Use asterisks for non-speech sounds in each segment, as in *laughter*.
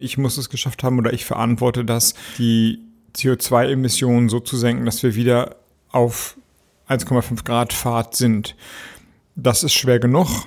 Ich muss es geschafft haben oder ich verantworte das, die CO2-Emissionen so zu senken, dass wir wieder auf 1,5 Grad Fahrt sind. Das ist schwer genug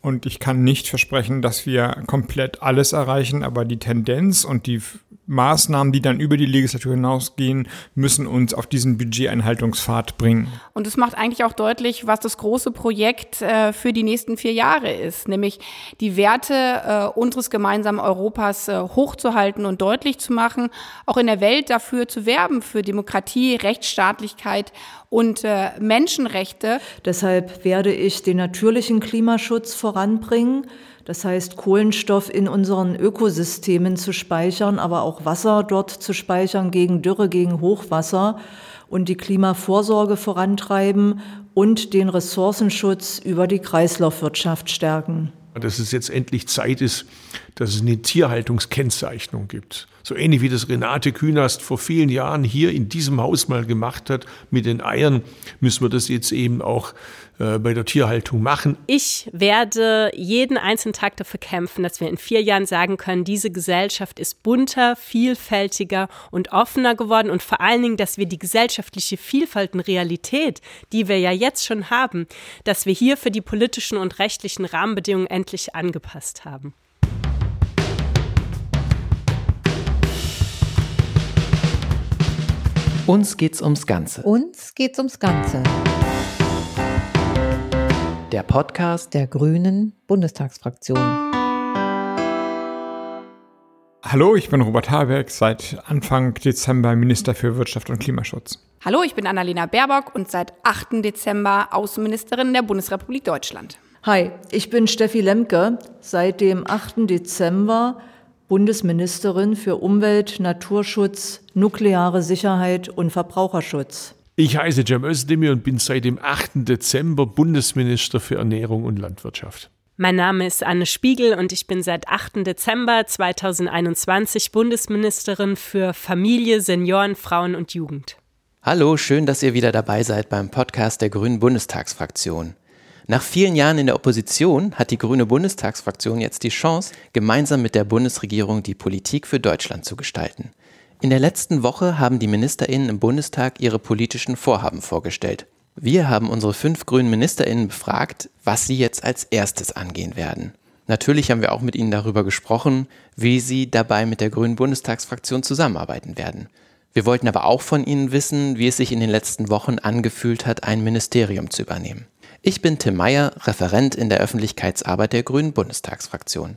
und ich kann nicht versprechen, dass wir komplett alles erreichen, aber die Tendenz und die Maßnahmen, die dann über die Legislatur hinausgehen, müssen uns auf diesen Budgeteinhaltungspfad bringen. Und es macht eigentlich auch deutlich, was das große Projekt äh, für die nächsten vier Jahre ist, nämlich die Werte äh, unseres gemeinsamen Europas äh, hochzuhalten und deutlich zu machen, auch in der Welt dafür zu werben, für Demokratie, Rechtsstaatlichkeit und äh, Menschenrechte. Deshalb werde ich den natürlichen Klimaschutz voranbringen das heißt, Kohlenstoff in unseren Ökosystemen zu speichern, aber auch Wasser dort zu speichern gegen Dürre, gegen Hochwasser und die Klimavorsorge vorantreiben und den Ressourcenschutz über die Kreislaufwirtschaft stärken. Dass es jetzt endlich Zeit ist, dass es eine Tierhaltungskennzeichnung gibt. So ähnlich wie das Renate Künast vor vielen Jahren hier in diesem Haus mal gemacht hat mit den Eiern, müssen wir das jetzt eben auch äh, bei der Tierhaltung machen. Ich werde jeden einzelnen Tag dafür kämpfen, dass wir in vier Jahren sagen können, diese Gesellschaft ist bunter, vielfältiger und offener geworden und vor allen Dingen, dass wir die gesellschaftliche Vielfalt und Realität, die wir ja jetzt schon haben, dass wir hier für die politischen und rechtlichen Rahmenbedingungen endlich angepasst haben. Uns geht's ums Ganze. Uns geht's ums Ganze der Podcast der Grünen Bundestagsfraktion. Hallo, ich bin Robert Habeck, seit Anfang Dezember Minister für Wirtschaft und Klimaschutz. Hallo, ich bin Annalena Baerbock und seit 8. Dezember Außenministerin der Bundesrepublik Deutschland. Hi, ich bin Steffi Lemke, seit dem 8. Dezember Bundesministerin für Umwelt, Naturschutz, nukleare Sicherheit und Verbraucherschutz. Ich heiße Cem Özdemir und bin seit dem 8. Dezember Bundesminister für Ernährung und Landwirtschaft. Mein Name ist Anne Spiegel und ich bin seit 8. Dezember 2021 Bundesministerin für Familie, Senioren, Frauen und Jugend. Hallo, schön, dass ihr wieder dabei seid beim Podcast der Grünen Bundestagsfraktion. Nach vielen Jahren in der Opposition hat die Grüne Bundestagsfraktion jetzt die Chance, gemeinsam mit der Bundesregierung die Politik für Deutschland zu gestalten. In der letzten Woche haben die Ministerinnen im Bundestag ihre politischen Vorhaben vorgestellt. Wir haben unsere fünf grünen Ministerinnen befragt, was sie jetzt als erstes angehen werden. Natürlich haben wir auch mit ihnen darüber gesprochen, wie sie dabei mit der grünen Bundestagsfraktion zusammenarbeiten werden. Wir wollten aber auch von ihnen wissen, wie es sich in den letzten Wochen angefühlt hat, ein Ministerium zu übernehmen. Ich bin Tim Meyer, Referent in der Öffentlichkeitsarbeit der grünen Bundestagsfraktion.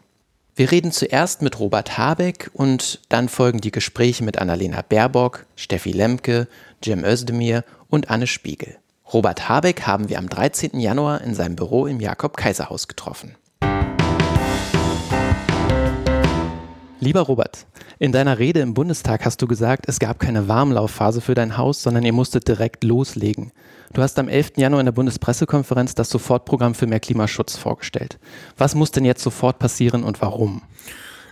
Wir reden zuerst mit Robert Habeck und dann folgen die Gespräche mit Annalena Baerbock, Steffi Lemke, Cem Özdemir und Anne Spiegel. Robert Habeck haben wir am 13. Januar in seinem Büro im Jakob-Kaiser-Haus getroffen. Lieber Robert, in deiner Rede im Bundestag hast du gesagt, es gab keine Warmlaufphase für dein Haus, sondern ihr musstet direkt loslegen. Du hast am 11. Januar in der Bundespressekonferenz das Sofortprogramm für mehr Klimaschutz vorgestellt. Was muss denn jetzt sofort passieren und warum?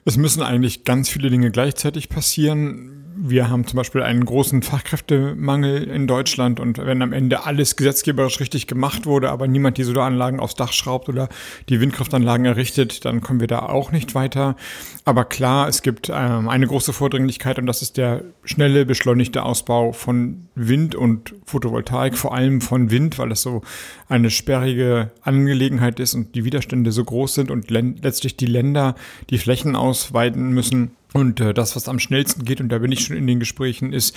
Es müssen eigentlich ganz viele Dinge gleichzeitig passieren wir haben zum Beispiel einen großen Fachkräftemangel in Deutschland und wenn am Ende alles gesetzgeberisch richtig gemacht wurde, aber niemand die Solaranlagen aufs Dach schraubt oder die Windkraftanlagen errichtet, dann kommen wir da auch nicht weiter. Aber klar, es gibt ähm, eine große Vordringlichkeit und das ist der schnelle, beschleunigte Ausbau von Wind und Photovoltaik, vor allem von Wind, weil das so eine sperrige Angelegenheit ist und die Widerstände so groß sind und letztlich die Länder die Flächen ausweiten müssen und äh, das, was am schnellsten geht, und da bin ich schon in den Gesprächen, ist,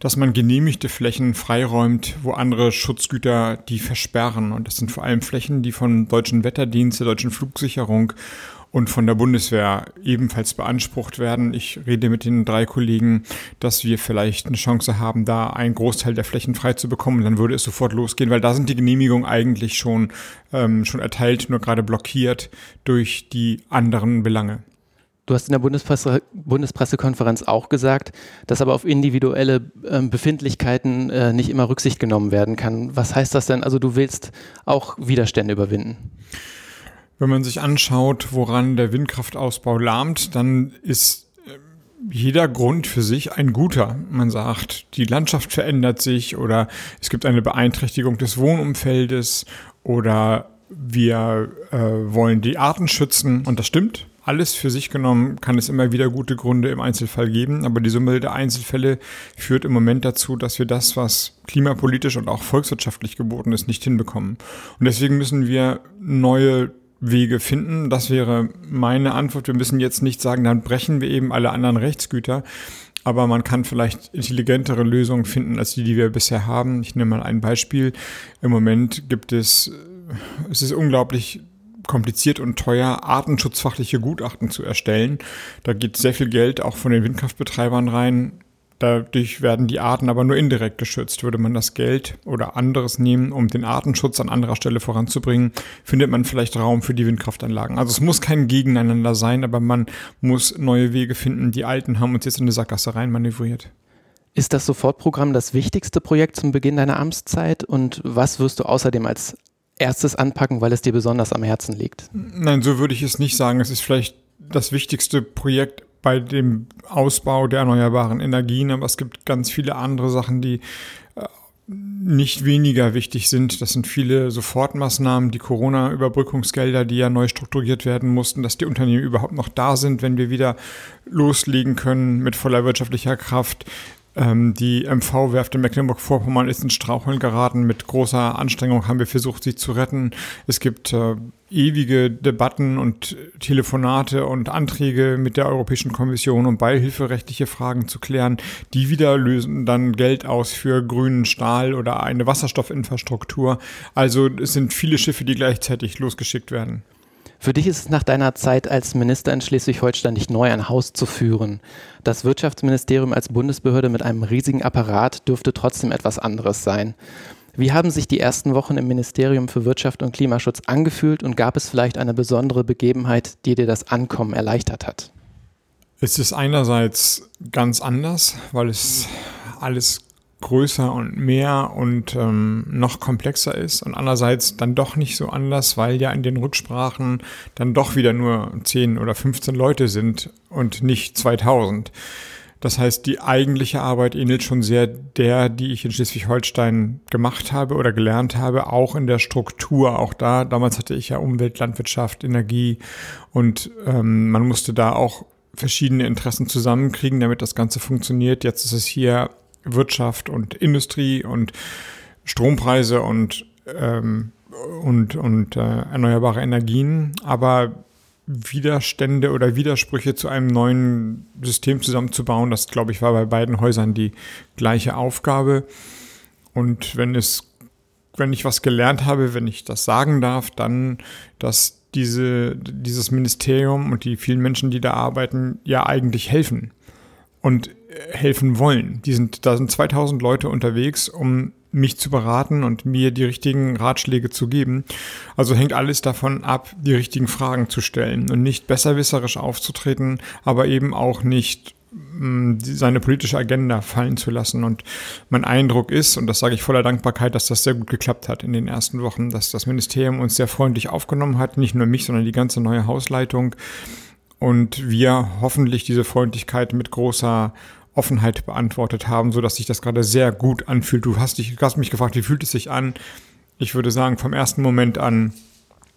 dass man genehmigte Flächen freiräumt, wo andere Schutzgüter die versperren. Und das sind vor allem Flächen, die von deutschen Wetterdienst, der deutschen Flugsicherung und von der Bundeswehr ebenfalls beansprucht werden. Ich rede mit den drei Kollegen, dass wir vielleicht eine Chance haben, da einen Großteil der Flächen frei zu bekommen. Dann würde es sofort losgehen, weil da sind die Genehmigungen eigentlich schon, ähm, schon erteilt, nur gerade blockiert durch die anderen Belange. Du hast in der Bundespresse, Bundespressekonferenz auch gesagt, dass aber auf individuelle äh, Befindlichkeiten äh, nicht immer Rücksicht genommen werden kann. Was heißt das denn? Also du willst auch Widerstände überwinden? Wenn man sich anschaut, woran der Windkraftausbau lahmt, dann ist äh, jeder Grund für sich ein guter. Man sagt, die Landschaft verändert sich oder es gibt eine Beeinträchtigung des Wohnumfeldes oder wir äh, wollen die Arten schützen und das stimmt. Alles für sich genommen kann es immer wieder gute Gründe im Einzelfall geben, aber die Summe der Einzelfälle führt im Moment dazu, dass wir das, was klimapolitisch und auch volkswirtschaftlich geboten ist, nicht hinbekommen. Und deswegen müssen wir neue Wege finden. Das wäre meine Antwort. Wir müssen jetzt nicht sagen, dann brechen wir eben alle anderen Rechtsgüter. Aber man kann vielleicht intelligentere Lösungen finden als die, die wir bisher haben. Ich nehme mal ein Beispiel. Im Moment gibt es, es ist unglaublich kompliziert und teuer, artenschutzfachliche Gutachten zu erstellen. Da geht sehr viel Geld auch von den Windkraftbetreibern rein. Dadurch werden die Arten aber nur indirekt geschützt. Würde man das Geld oder anderes nehmen, um den Artenschutz an anderer Stelle voranzubringen, findet man vielleicht Raum für die Windkraftanlagen. Also es muss kein Gegeneinander sein, aber man muss neue Wege finden. Die alten haben uns jetzt in eine Sackgasse rein manövriert. Ist das Sofortprogramm das wichtigste Projekt zum Beginn deiner Amtszeit? Und was wirst du außerdem als erstes anpacken, weil es dir besonders am Herzen liegt? Nein, so würde ich es nicht sagen. Es ist vielleicht das wichtigste Projekt bei dem Ausbau der erneuerbaren Energien, aber es gibt ganz viele andere Sachen, die äh, nicht weniger wichtig sind. Das sind viele Sofortmaßnahmen, die Corona-Überbrückungsgelder, die ja neu strukturiert werden mussten, dass die Unternehmen überhaupt noch da sind, wenn wir wieder loslegen können mit voller wirtschaftlicher Kraft. Ähm, die MV-Werft in Mecklenburg-Vorpommern ist in Straucheln geraten. Mit großer Anstrengung haben wir versucht, sie zu retten. Es gibt äh, ewige Debatten und Telefonate und Anträge mit der Europäischen Kommission, um beihilferechtliche Fragen zu klären. Die wieder lösen dann Geld aus für grünen Stahl oder eine Wasserstoffinfrastruktur. Also es sind viele Schiffe, die gleichzeitig losgeschickt werden. Für dich ist es nach deiner Zeit als Minister in Schleswig-Holstein nicht neu, ein Haus zu führen. Das Wirtschaftsministerium als Bundesbehörde mit einem riesigen Apparat dürfte trotzdem etwas anderes sein. Wie haben sich die ersten Wochen im Ministerium für Wirtschaft und Klimaschutz angefühlt und gab es vielleicht eine besondere Begebenheit, die dir das Ankommen erleichtert hat? Es ist einerseits ganz anders, weil es alles größer und mehr und ähm, noch komplexer ist und andererseits dann doch nicht so anders, weil ja in den Rücksprachen dann doch wieder nur 10 oder 15 Leute sind und nicht 2000. Das heißt, die eigentliche Arbeit ähnelt schon sehr der, die ich in Schleswig-Holstein gemacht habe oder gelernt habe, auch in der Struktur. Auch da, damals hatte ich ja Umwelt, Landwirtschaft, Energie und ähm, man musste da auch verschiedene Interessen zusammenkriegen, damit das Ganze funktioniert. Jetzt ist es hier Wirtschaft und Industrie und Strompreise und, ähm, und, und äh, erneuerbare Energien, aber Widerstände oder Widersprüche zu einem neuen System zusammenzubauen, das glaube ich war bei beiden Häusern die gleiche Aufgabe. Und wenn es, wenn ich was gelernt habe, wenn ich das sagen darf, dann, dass diese, dieses Ministerium und die vielen Menschen, die da arbeiten, ja eigentlich helfen und helfen wollen. Die sind, da sind 2000 Leute unterwegs, um mich zu beraten und mir die richtigen Ratschläge zu geben. Also hängt alles davon ab, die richtigen Fragen zu stellen und nicht besserwisserisch aufzutreten, aber eben auch nicht mm, seine politische Agenda fallen zu lassen. Und mein Eindruck ist, und das sage ich voller Dankbarkeit, dass das sehr gut geklappt hat in den ersten Wochen, dass das Ministerium uns sehr freundlich aufgenommen hat, nicht nur mich, sondern die ganze neue Hausleitung. Und wir hoffentlich diese Freundlichkeit mit großer Offenheit beantwortet haben, so dass sich das gerade sehr gut anfühlt. Du hast, dich, hast mich gefragt, wie fühlt es sich an? Ich würde sagen, vom ersten Moment an,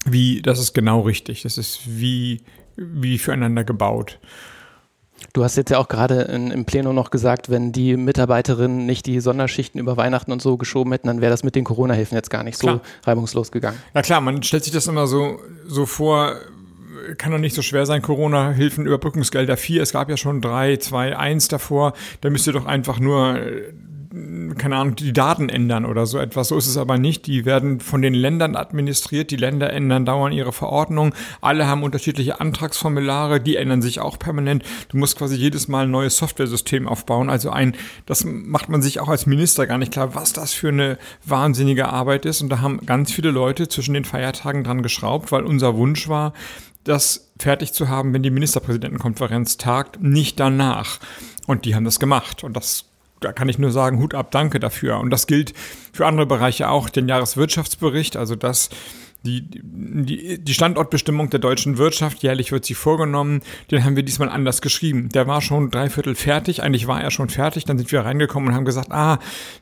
wie, das ist genau richtig. Das ist wie, wie füreinander gebaut. Du hast jetzt ja auch gerade im Plenum noch gesagt, wenn die Mitarbeiterinnen nicht die Sonderschichten über Weihnachten und so geschoben hätten, dann wäre das mit den Corona-Hilfen jetzt gar nicht so klar. reibungslos gegangen. Ja klar, man stellt sich das immer so, so vor, kann doch nicht so schwer sein, Corona-Hilfen, Überbrückungsgelder. 4, es gab ja schon 3, 2, 1 davor, da müsst ihr doch einfach nur äh, keine Ahnung, die Daten ändern oder so etwas. So ist es aber nicht. Die werden von den Ländern administriert. Die Länder ändern dauernd ihre Verordnung. Alle haben unterschiedliche Antragsformulare. Die ändern sich auch permanent. Du musst quasi jedes Mal ein neues Software-System aufbauen. Also ein, das macht man sich auch als Minister gar nicht klar, was das für eine wahnsinnige Arbeit ist. Und da haben ganz viele Leute zwischen den Feiertagen dran geschraubt, weil unser Wunsch war, das fertig zu haben, wenn die Ministerpräsidentenkonferenz tagt, nicht danach. Und die haben das gemacht. Und das, da kann ich nur sagen, Hut ab, danke dafür. Und das gilt für andere Bereiche auch. Den Jahreswirtschaftsbericht, also das, die, die, die Standortbestimmung der deutschen Wirtschaft, jährlich wird sie vorgenommen, den haben wir diesmal anders geschrieben. Der war schon dreiviertel fertig, eigentlich war er schon fertig, dann sind wir reingekommen und haben gesagt, ah,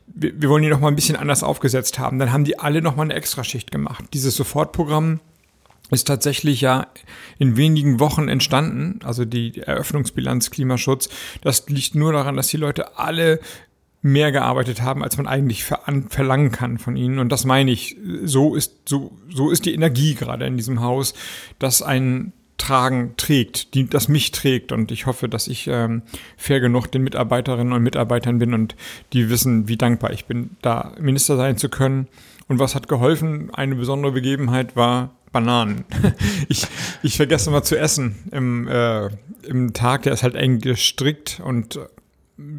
wir, wir wollen ihn noch mal ein bisschen anders aufgesetzt haben. Dann haben die alle noch mal eine Extraschicht gemacht. Dieses Sofortprogramm ist tatsächlich ja in wenigen Wochen entstanden, also die Eröffnungsbilanz Klimaschutz. Das liegt nur daran, dass die Leute alle mehr gearbeitet haben, als man eigentlich verlangen kann von ihnen. Und das meine ich. So ist, so, so ist die Energie gerade in diesem Haus, dass ein Tragen trägt, die, das mich trägt. Und ich hoffe, dass ich ähm, fair genug den Mitarbeiterinnen und Mitarbeitern bin und die wissen, wie dankbar ich bin, da Minister sein zu können. Und was hat geholfen? Eine besondere Begebenheit war Bananen. *laughs* ich, ich vergesse mal zu essen im, äh, im Tag. Der ist halt eng gestrickt und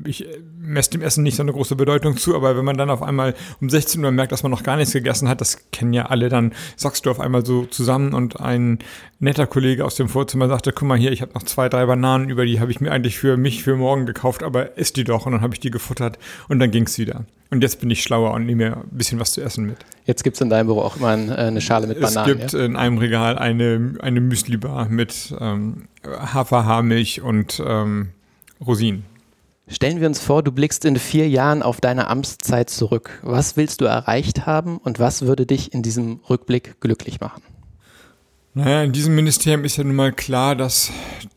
ich messe dem Essen nicht so eine große Bedeutung zu, aber wenn man dann auf einmal um 16 Uhr merkt, dass man noch gar nichts gegessen hat, das kennen ja alle, dann sagst du auf einmal so zusammen und ein netter Kollege aus dem Vorzimmer sagte, guck mal hier, ich habe noch zwei, drei Bananen über, die habe ich mir eigentlich für mich für morgen gekauft, aber isst die doch und dann habe ich die gefuttert und dann ging's wieder. Und jetzt bin ich schlauer und nehme mir ein bisschen was zu essen mit. Jetzt gibt es in deinem Büro auch immer eine Schale mit Bananen. Es gibt ja? in einem Regal eine, eine Müsli-Bar mit ähm, Haferhaarmilch und ähm, Rosinen. Stellen wir uns vor, du blickst in vier Jahren auf deine Amtszeit zurück. Was willst du erreicht haben und was würde dich in diesem Rückblick glücklich machen? Naja, in diesem Ministerium ist ja nun mal klar, dass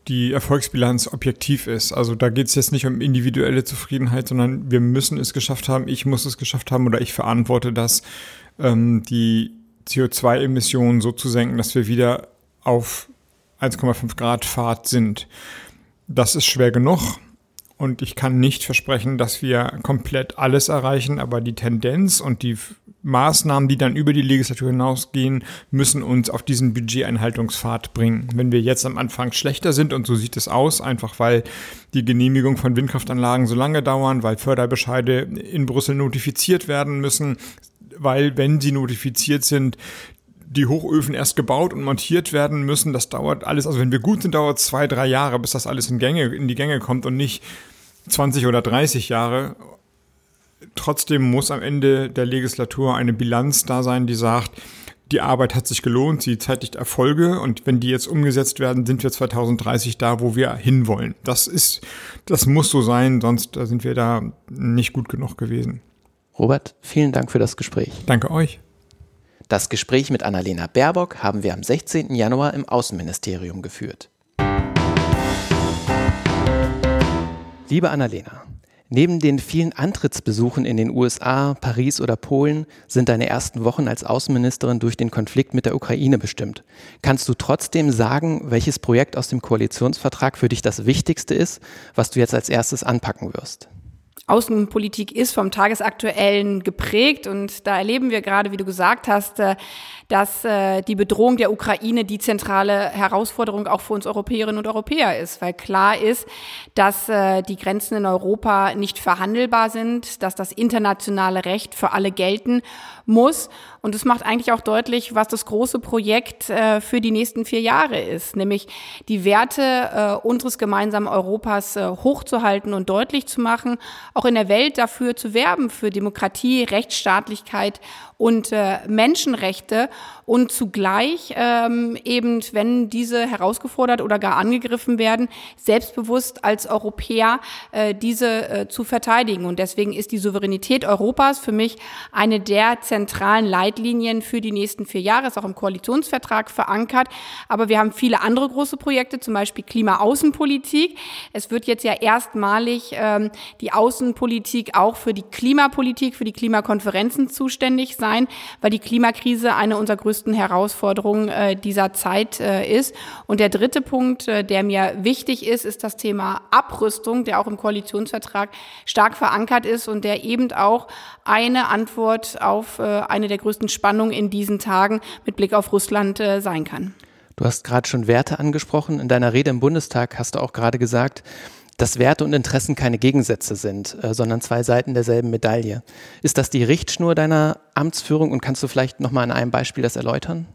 die Erfolgsbilanz objektiv ist. Also da geht es jetzt nicht um individuelle Zufriedenheit, sondern wir müssen es geschafft haben, ich muss es geschafft haben oder ich verantworte das, ähm, die CO2-Emissionen so zu senken, dass wir wieder auf 1,5 Grad Fahrt sind. Das ist schwer genug. Und ich kann nicht versprechen, dass wir komplett alles erreichen, aber die Tendenz und die Maßnahmen, die dann über die Legislatur hinausgehen, müssen uns auf diesen Budgeteinhaltungspfad bringen. Wenn wir jetzt am Anfang schlechter sind, und so sieht es aus, einfach weil die Genehmigung von Windkraftanlagen so lange dauern, weil Förderbescheide in Brüssel notifiziert werden müssen, weil, wenn sie notifiziert sind, die Hochöfen erst gebaut und montiert werden müssen. Das dauert alles, also wenn wir gut sind, dauert es zwei, drei Jahre, bis das alles in, Gänge, in die Gänge kommt und nicht 20 oder 30 Jahre. Trotzdem muss am Ende der Legislatur eine Bilanz da sein, die sagt, die Arbeit hat sich gelohnt, sie zeitigt Erfolge und wenn die jetzt umgesetzt werden, sind wir 2030 da, wo wir hinwollen. Das ist, das muss so sein, sonst sind wir da nicht gut genug gewesen. Robert, vielen Dank für das Gespräch. Danke euch. Das Gespräch mit Annalena Baerbock haben wir am 16. Januar im Außenministerium geführt. Liebe Annalena, neben den vielen Antrittsbesuchen in den USA, Paris oder Polen sind deine ersten Wochen als Außenministerin durch den Konflikt mit der Ukraine bestimmt. Kannst du trotzdem sagen, welches Projekt aus dem Koalitionsvertrag für dich das wichtigste ist, was du jetzt als erstes anpacken wirst? Außenpolitik ist vom Tagesaktuellen geprägt. Und da erleben wir gerade, wie du gesagt hast, äh, dass äh, die Bedrohung der Ukraine die zentrale Herausforderung auch für uns Europäerinnen und Europäer ist, weil klar ist, dass äh, die Grenzen in Europa nicht verhandelbar sind, dass das internationale Recht für alle gelten muss. Und es macht eigentlich auch deutlich, was das große Projekt äh, für die nächsten vier Jahre ist, nämlich die Werte äh, unseres gemeinsamen Europas äh, hochzuhalten und deutlich zu machen, auch in der Welt dafür zu werben, für Demokratie, Rechtsstaatlichkeit und äh, Menschenrechte und zugleich ähm, eben, wenn diese herausgefordert oder gar angegriffen werden, selbstbewusst als Europäer äh, diese äh, zu verteidigen. Und deswegen ist die Souveränität Europas für mich eine der zentralen Leitlinien für die nächsten vier Jahre, ist auch im Koalitionsvertrag verankert. Aber wir haben viele andere große Projekte, zum Beispiel Klimaaußenpolitik. Es wird jetzt ja erstmalig ähm, die Außenpolitik auch für die Klimapolitik, für die Klimakonferenzen zuständig sein sein, weil die Klimakrise eine unserer größten Herausforderungen äh, dieser Zeit äh, ist. Und der dritte Punkt, äh, der mir wichtig ist, ist das Thema Abrüstung, der auch im Koalitionsvertrag stark verankert ist und der eben auch eine Antwort auf eine der größten Spannungen in diesen Tagen mit Blick auf Russland sein kann. Du hast gerade schon Werte angesprochen. In deiner Rede im Bundestag hast du auch gerade gesagt, dass Werte und Interessen keine Gegensätze sind, äh, sondern zwei Seiten derselben Medaille. Ist das die Richtschnur deiner Amtsführung und kannst du vielleicht nochmal an einem Beispiel das erläutern?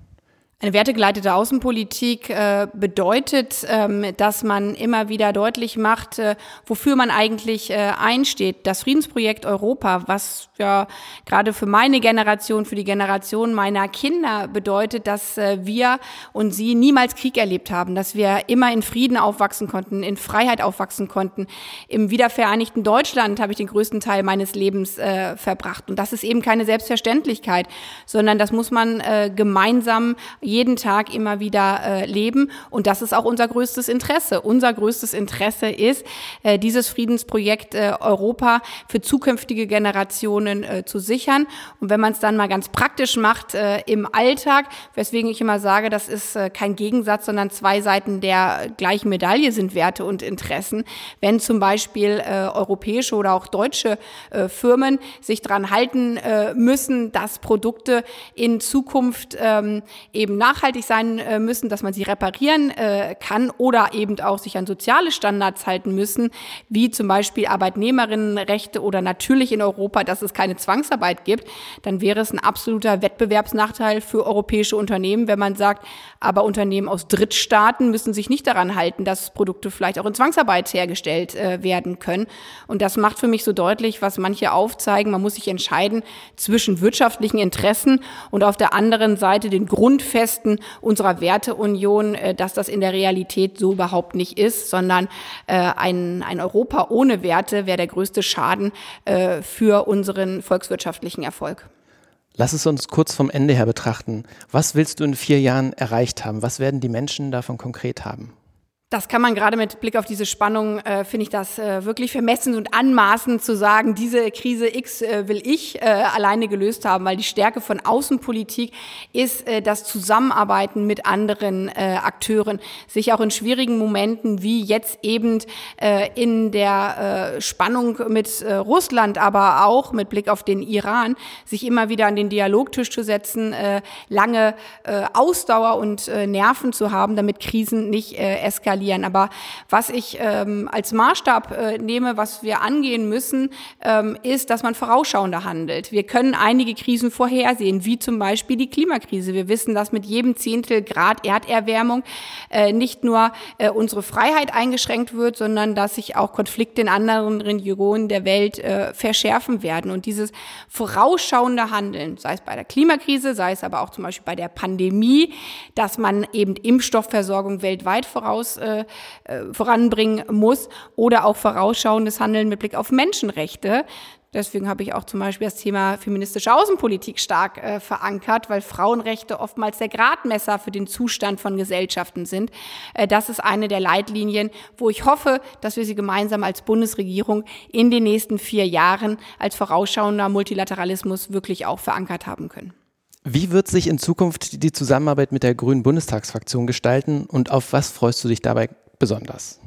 Eine wertegeleitete Außenpolitik äh, bedeutet, ähm, dass man immer wieder deutlich macht, äh, wofür man eigentlich äh, einsteht. Das Friedensprojekt Europa, was ja gerade für meine Generation, für die Generation meiner Kinder bedeutet, dass äh, wir und sie niemals Krieg erlebt haben, dass wir immer in Frieden aufwachsen konnten, in Freiheit aufwachsen konnten. Im wiedervereinigten Deutschland habe ich den größten Teil meines Lebens äh, verbracht. Und das ist eben keine Selbstverständlichkeit, sondern das muss man äh, gemeinsam jeden Tag immer wieder äh, leben. Und das ist auch unser größtes Interesse. Unser größtes Interesse ist, äh, dieses Friedensprojekt äh, Europa für zukünftige Generationen äh, zu sichern. Und wenn man es dann mal ganz praktisch macht äh, im Alltag, weswegen ich immer sage, das ist äh, kein Gegensatz, sondern zwei Seiten der gleichen Medaille sind Werte und Interessen. Wenn zum Beispiel äh, europäische oder auch deutsche äh, Firmen sich daran halten äh, müssen, dass Produkte in Zukunft ähm, eben nachhaltig sein äh, müssen, dass man sie reparieren äh, kann oder eben auch sich an soziale Standards halten müssen, wie zum Beispiel Arbeitnehmerinnenrechte oder natürlich in Europa, dass es keine Zwangsarbeit gibt, dann wäre es ein absoluter Wettbewerbsnachteil für europäische Unternehmen, wenn man sagt, aber Unternehmen aus Drittstaaten müssen sich nicht daran halten, dass Produkte vielleicht auch in Zwangsarbeit hergestellt äh, werden können. Und das macht für mich so deutlich, was manche aufzeigen. Man muss sich entscheiden zwischen wirtschaftlichen Interessen und auf der anderen Seite den Grundfesten unserer Werteunion, äh, dass das in der Realität so überhaupt nicht ist, sondern äh, ein, ein Europa ohne Werte wäre der größte Schaden äh, für unseren volkswirtschaftlichen Erfolg. Lass es uns kurz vom Ende her betrachten. Was willst du in vier Jahren erreicht haben? Was werden die Menschen davon konkret haben? Das kann man gerade mit Blick auf diese Spannung, äh, finde ich das äh, wirklich vermessen und anmaßend zu sagen, diese Krise X äh, will ich äh, alleine gelöst haben, weil die Stärke von Außenpolitik ist äh, das Zusammenarbeiten mit anderen äh, Akteuren, sich auch in schwierigen Momenten wie jetzt eben in der Spannung mit Russland, aber auch mit Blick auf den Iran, sich immer wieder an den Dialogtisch zu setzen, lange Ausdauer und Nerven zu haben, damit Krisen nicht eskalieren verlieren. Aber was ich ähm, als Maßstab äh, nehme, was wir angehen müssen, ähm, ist, dass man vorausschauender handelt. Wir können einige Krisen vorhersehen, wie zum Beispiel die Klimakrise. Wir wissen, dass mit jedem Zehntel Grad Erderwärmung äh, nicht nur äh, unsere Freiheit eingeschränkt wird, sondern dass sich auch Konflikte in anderen Regionen der Welt äh, verschärfen werden. Und dieses vorausschauende Handeln, sei es bei der Klimakrise, sei es aber auch zum Beispiel bei der Pandemie, dass man eben Impfstoffversorgung weltweit voraus äh, äh, voranbringen muss oder auch vorausschauendes Handeln mit Blick auf Menschenrechte. Deswegen habe ich auch zum Beispiel das Thema feministische Außenpolitik stark äh, verankert, weil Frauenrechte oftmals der Gradmesser für den Zustand von Gesellschaften sind. Äh, das ist eine der Leitlinien, wo ich hoffe, dass wir sie gemeinsam als Bundesregierung in den nächsten vier Jahren als vorausschauender Multilateralismus wirklich auch verankert haben können. Wie wird sich in Zukunft die Zusammenarbeit mit der Grünen Bundestagsfraktion gestalten und auf was freust du dich dabei besonders?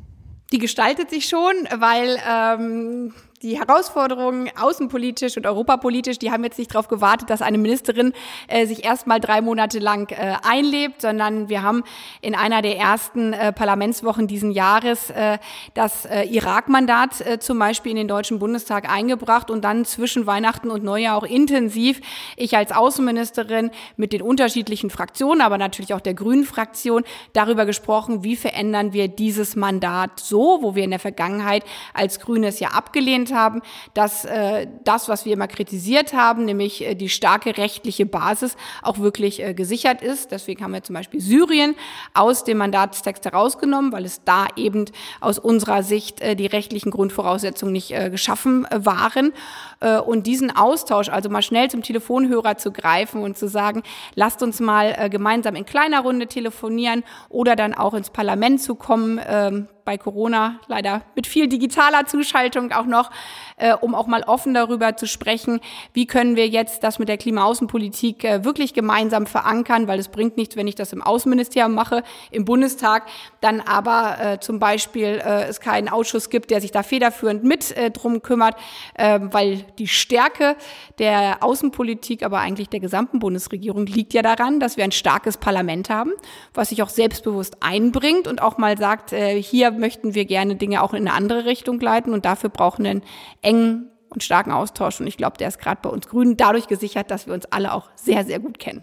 Die gestaltet sich schon, weil ähm, die Herausforderungen außenpolitisch und europapolitisch, die haben jetzt nicht darauf gewartet, dass eine Ministerin äh, sich erst mal drei Monate lang äh, einlebt, sondern wir haben in einer der ersten äh, Parlamentswochen diesen Jahres äh, das äh, Irak-Mandat äh, zum Beispiel in den Deutschen Bundestag eingebracht und dann zwischen Weihnachten und Neujahr auch intensiv ich als Außenministerin mit den unterschiedlichen Fraktionen, aber natürlich auch der Grünen Fraktion darüber gesprochen, wie verändern wir dieses Mandat so, wo wir in der Vergangenheit als Grüne es ja abgelehnt abgelehnt haben, dass äh, das, was wir immer kritisiert haben, nämlich äh, die starke rechtliche Basis, auch wirklich äh, gesichert ist. Deswegen haben wir zum Beispiel Syrien aus dem Mandatstext herausgenommen, weil es da eben aus unserer Sicht äh, die rechtlichen Grundvoraussetzungen nicht äh, geschaffen äh, waren. Äh, und diesen Austausch, also mal schnell zum Telefonhörer zu greifen und zu sagen, lasst uns mal äh, gemeinsam in kleiner Runde telefonieren oder dann auch ins Parlament zu kommen, ähm, bei Corona leider mit viel digitaler Zuschaltung auch noch, äh, um auch mal offen darüber zu sprechen, wie können wir jetzt das mit der Klimaaußenpolitik äh, wirklich gemeinsam verankern, weil es bringt nichts, wenn ich das im Außenministerium mache, im Bundestag, dann aber äh, zum Beispiel äh, es keinen Ausschuss gibt, der sich da federführend mit äh, drum kümmert, äh, weil die Stärke der Außenpolitik, aber eigentlich der gesamten Bundesregierung liegt ja daran, dass wir ein starkes Parlament haben, was sich auch selbstbewusst einbringt und auch mal sagt, äh, hier möchten wir gerne Dinge auch in eine andere Richtung leiten und dafür brauchen wir einen engen und starken Austausch. Und ich glaube, der ist gerade bei uns Grünen dadurch gesichert, dass wir uns alle auch sehr, sehr gut kennen.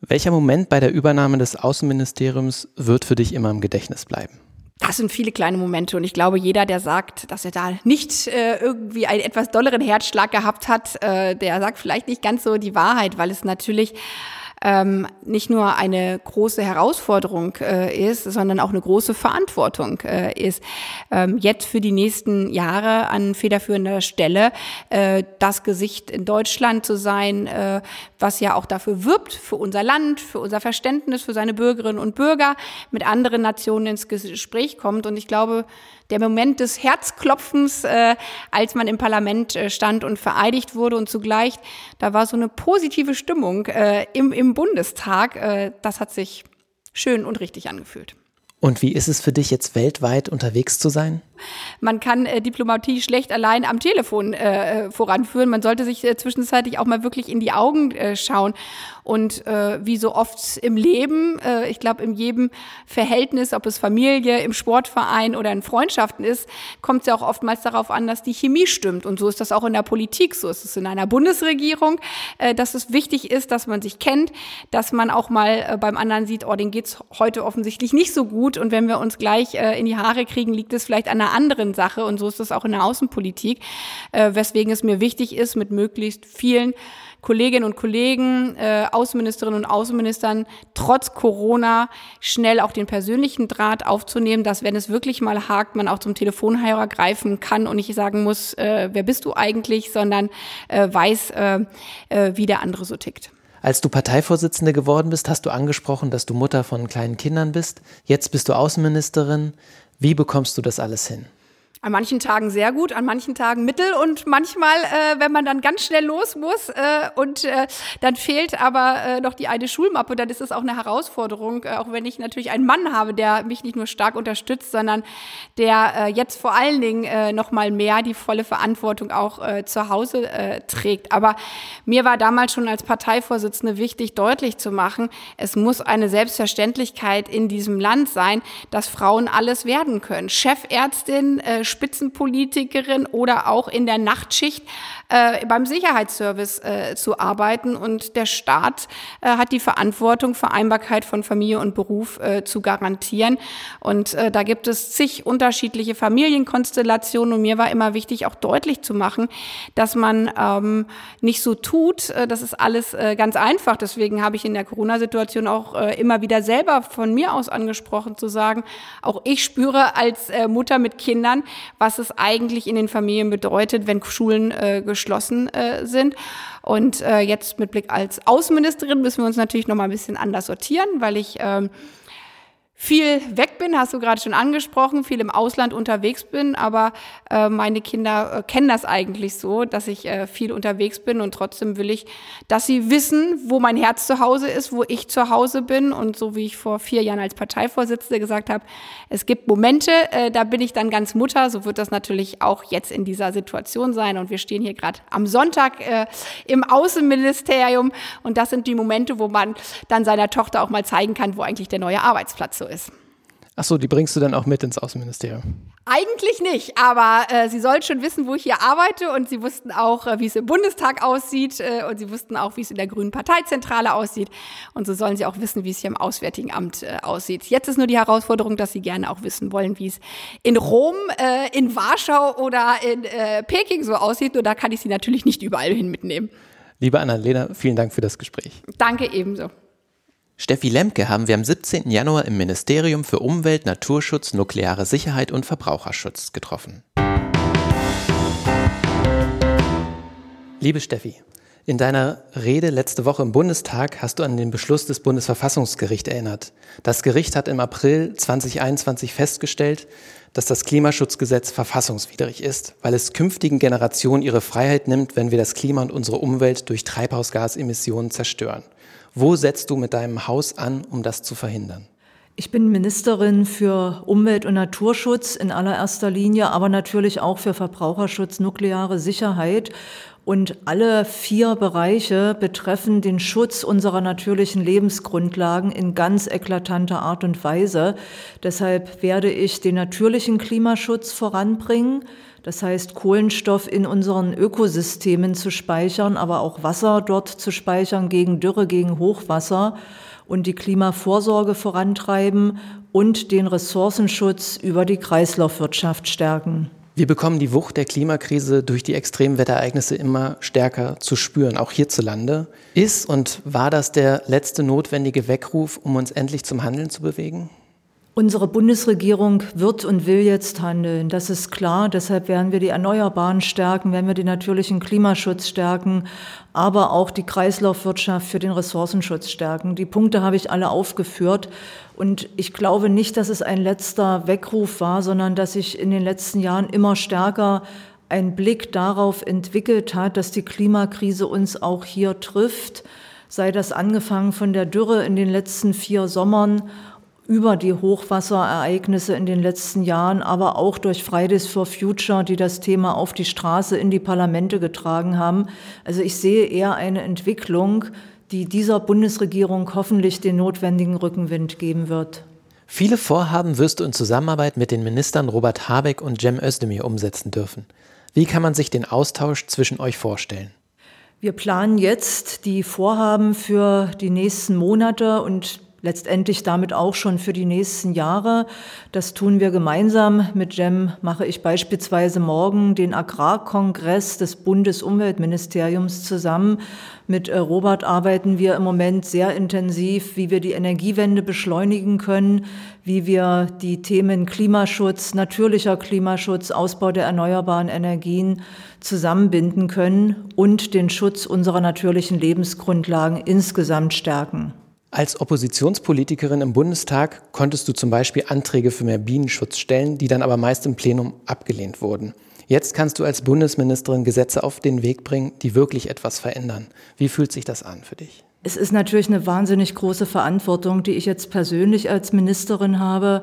Welcher Moment bei der Übernahme des Außenministeriums wird für dich immer im Gedächtnis bleiben? Das sind viele kleine Momente und ich glaube, jeder, der sagt, dass er da nicht äh, irgendwie einen etwas dolleren Herzschlag gehabt hat, äh, der sagt vielleicht nicht ganz so die Wahrheit, weil es natürlich ähm, nicht nur eine große Herausforderung äh, ist, sondern auch eine große Verantwortung äh, ist, ähm, jetzt für die nächsten Jahre an federführender Stelle äh, das Gesicht in Deutschland zu sein, äh, was ja auch dafür wirbt, für unser Land, für unser Verständnis, für seine Bürgerinnen und Bürger, mit anderen Nationen ins Gespräch kommt. Und ich glaube, der Moment des Herzklopfens, äh, als man im Parlament äh, stand und vereidigt wurde und zugleich, da war so eine positive Stimmung äh, im, im Bundestag. Äh, das hat sich schön und richtig angefühlt. Und wie ist es für dich jetzt weltweit unterwegs zu sein? Man kann äh, Diplomatie schlecht allein am Telefon äh, äh, voranführen. Man sollte sich äh, zwischenzeitlich auch mal wirklich in die Augen äh, schauen. Und äh, wie so oft im Leben, äh, ich glaube, in jedem Verhältnis, ob es Familie, im Sportverein oder in Freundschaften ist, kommt es ja auch oftmals darauf an, dass die Chemie stimmt. Und so ist das auch in der Politik. So ist es in einer Bundesregierung, äh, dass es wichtig ist, dass man sich kennt, dass man auch mal äh, beim anderen sieht, oh, den geht's heute offensichtlich nicht so gut. Und wenn wir uns gleich äh, in die Haare kriegen, liegt es vielleicht an einer anderen Sache. Und so ist es auch in der Außenpolitik, äh, weswegen es mir wichtig ist, mit möglichst vielen Kolleginnen und Kollegen, äh, Außenministerinnen und Außenministern trotz Corona schnell auch den persönlichen Draht aufzunehmen, dass wenn es wirklich mal hakt, man auch zum Telefonhörer greifen kann und nicht sagen muss, äh, wer bist du eigentlich, sondern äh, weiß, äh, äh, wie der andere so tickt. Als du Parteivorsitzende geworden bist, hast du angesprochen, dass du Mutter von kleinen Kindern bist. Jetzt bist du Außenministerin. Wie bekommst du das alles hin? An manchen Tagen sehr gut, an manchen Tagen mittel und manchmal, äh, wenn man dann ganz schnell los muss äh, und äh, dann fehlt aber äh, noch die eine Schulmappe, dann ist es auch eine Herausforderung, äh, auch wenn ich natürlich einen Mann habe, der mich nicht nur stark unterstützt, sondern der äh, jetzt vor allen Dingen äh, noch mal mehr die volle Verantwortung auch äh, zu Hause äh, trägt. Aber mir war damals schon als Parteivorsitzende wichtig, deutlich zu machen, es muss eine Selbstverständlichkeit in diesem Land sein, dass Frauen alles werden können. Chefärztin, äh, Spitzenpolitikerin oder auch in der Nachtschicht äh, beim Sicherheitsservice äh, zu arbeiten. Und der Staat äh, hat die Verantwortung, Vereinbarkeit von Familie und Beruf äh, zu garantieren. Und äh, da gibt es zig unterschiedliche Familienkonstellationen. Und mir war immer wichtig, auch deutlich zu machen, dass man ähm, nicht so tut. Äh, das ist alles ganz einfach. Deswegen habe ich in der Corona-Situation auch immer wieder selber von mir aus angesprochen, zu sagen, auch ich spüre als Mutter mit Kindern, was es eigentlich in den Familien bedeutet, wenn Schulen äh, geschlossen äh, sind. Und äh, jetzt mit Blick als Außenministerin müssen wir uns natürlich noch mal ein bisschen anders sortieren, weil ich ähm, viel weg bin, hast du gerade schon angesprochen, viel im Ausland unterwegs bin, aber äh, meine Kinder äh, kennen das eigentlich so, dass ich äh, viel unterwegs bin und trotzdem will ich, dass sie wissen, wo mein Herz zu Hause ist, wo ich zu Hause bin. Und so wie ich vor vier Jahren als Parteivorsitzende gesagt habe, es gibt Momente, äh, da bin ich dann ganz Mutter, so wird das natürlich auch jetzt in dieser Situation sein. Und wir stehen hier gerade am Sonntag äh, im Außenministerium. Und das sind die Momente, wo man dann seiner Tochter auch mal zeigen kann, wo eigentlich der neue Arbeitsplatz so ist. Ach so, die bringst du dann auch mit ins Außenministerium? Eigentlich nicht, aber äh, sie soll schon wissen, wo ich hier arbeite und sie wussten auch, äh, wie es im Bundestag aussieht äh, und sie wussten auch, wie es in der Grünen Parteizentrale aussieht und so sollen sie auch wissen, wie es hier im Auswärtigen Amt äh, aussieht. Jetzt ist nur die Herausforderung, dass sie gerne auch wissen wollen, wie es in Rom, äh, in Warschau oder in äh, Peking so aussieht. Nur da kann ich sie natürlich nicht überall hin mitnehmen. Liebe Annalena, vielen Dank für das Gespräch. Danke ebenso. Steffi Lemke haben wir am 17. Januar im Ministerium für Umwelt, Naturschutz, nukleare Sicherheit und Verbraucherschutz getroffen. Liebe Steffi, in deiner Rede letzte Woche im Bundestag hast du an den Beschluss des Bundesverfassungsgerichts erinnert. Das Gericht hat im April 2021 festgestellt, dass das Klimaschutzgesetz verfassungswidrig ist, weil es künftigen Generationen ihre Freiheit nimmt, wenn wir das Klima und unsere Umwelt durch Treibhausgasemissionen zerstören. Wo setzt du mit deinem Haus an, um das zu verhindern? Ich bin Ministerin für Umwelt- und Naturschutz in allererster Linie, aber natürlich auch für Verbraucherschutz, nukleare Sicherheit. Und alle vier Bereiche betreffen den Schutz unserer natürlichen Lebensgrundlagen in ganz eklatanter Art und Weise. Deshalb werde ich den natürlichen Klimaschutz voranbringen. Das heißt, Kohlenstoff in unseren Ökosystemen zu speichern, aber auch Wasser dort zu speichern gegen Dürre, gegen Hochwasser und die Klimavorsorge vorantreiben und den Ressourcenschutz über die Kreislaufwirtschaft stärken. Wir bekommen die Wucht der Klimakrise durch die Extremwetterereignisse immer stärker zu spüren, auch hierzulande. Ist und war das der letzte notwendige Weckruf, um uns endlich zum Handeln zu bewegen? Unsere Bundesregierung wird und will jetzt handeln. Das ist klar. Deshalb werden wir die Erneuerbaren stärken, werden wir den natürlichen Klimaschutz stärken, aber auch die Kreislaufwirtschaft für den Ressourcenschutz stärken. Die Punkte habe ich alle aufgeführt. Und ich glaube nicht, dass es ein letzter Weckruf war, sondern dass sich in den letzten Jahren immer stärker ein Blick darauf entwickelt hat, dass die Klimakrise uns auch hier trifft, sei das angefangen von der Dürre in den letzten vier Sommern über die Hochwasserereignisse in den letzten Jahren, aber auch durch Fridays for Future, die das Thema auf die Straße in die Parlamente getragen haben. Also ich sehe eher eine Entwicklung, die dieser Bundesregierung hoffentlich den notwendigen Rückenwind geben wird. Viele Vorhaben wirst du in Zusammenarbeit mit den Ministern Robert Habeck und Cem Özdemir umsetzen dürfen. Wie kann man sich den Austausch zwischen euch vorstellen? Wir planen jetzt die Vorhaben für die nächsten Monate und letztendlich damit auch schon für die nächsten Jahre. Das tun wir gemeinsam. Mit GEM mache ich beispielsweise morgen den Agrarkongress des Bundesumweltministeriums zusammen. Mit äh, Robert arbeiten wir im Moment sehr intensiv, wie wir die Energiewende beschleunigen können, wie wir die Themen Klimaschutz, natürlicher Klimaschutz, Ausbau der erneuerbaren Energien zusammenbinden können und den Schutz unserer natürlichen Lebensgrundlagen insgesamt stärken. Als Oppositionspolitikerin im Bundestag konntest du zum Beispiel Anträge für mehr Bienenschutz stellen, die dann aber meist im Plenum abgelehnt wurden. Jetzt kannst du als Bundesministerin Gesetze auf den Weg bringen, die wirklich etwas verändern. Wie fühlt sich das an für dich? Es ist natürlich eine wahnsinnig große Verantwortung, die ich jetzt persönlich als Ministerin habe,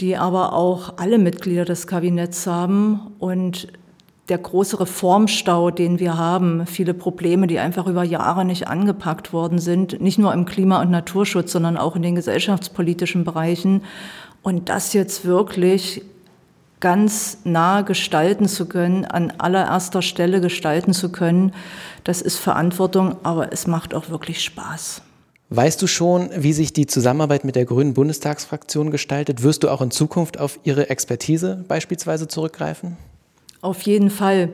die aber auch alle Mitglieder des Kabinetts haben. Und der große Reformstau, den wir haben, viele Probleme, die einfach über Jahre nicht angepackt worden sind, nicht nur im Klima- und Naturschutz, sondern auch in den gesellschaftspolitischen Bereichen. Und das jetzt wirklich ganz nah gestalten zu können, an allererster Stelle gestalten zu können, das ist Verantwortung, aber es macht auch wirklich Spaß. Weißt du schon, wie sich die Zusammenarbeit mit der Grünen Bundestagsfraktion gestaltet? Wirst du auch in Zukunft auf ihre Expertise beispielsweise zurückgreifen? Auf jeden Fall.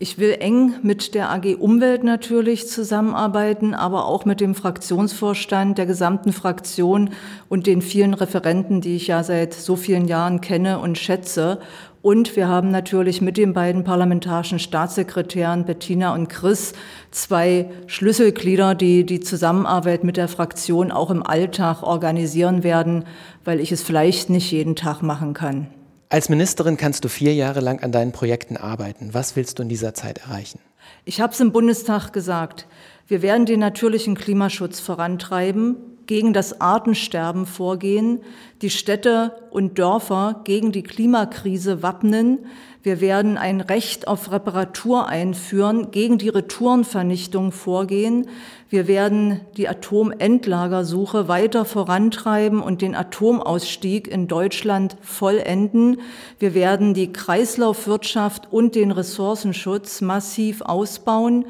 Ich will eng mit der AG Umwelt natürlich zusammenarbeiten, aber auch mit dem Fraktionsvorstand der gesamten Fraktion und den vielen Referenten, die ich ja seit so vielen Jahren kenne und schätze. Und wir haben natürlich mit den beiden parlamentarischen Staatssekretären Bettina und Chris zwei Schlüsselglieder, die die Zusammenarbeit mit der Fraktion auch im Alltag organisieren werden, weil ich es vielleicht nicht jeden Tag machen kann. Als Ministerin kannst du vier Jahre lang an deinen Projekten arbeiten. Was willst du in dieser Zeit erreichen? Ich habe es im Bundestag gesagt. Wir werden den natürlichen Klimaschutz vorantreiben, gegen das Artensterben vorgehen, die Städte und Dörfer gegen die Klimakrise wappnen. Wir werden ein Recht auf Reparatur einführen, gegen die Retourenvernichtung vorgehen. Wir werden die Atomentlagersuche weiter vorantreiben und den Atomausstieg in Deutschland vollenden. Wir werden die Kreislaufwirtschaft und den Ressourcenschutz massiv ausbauen.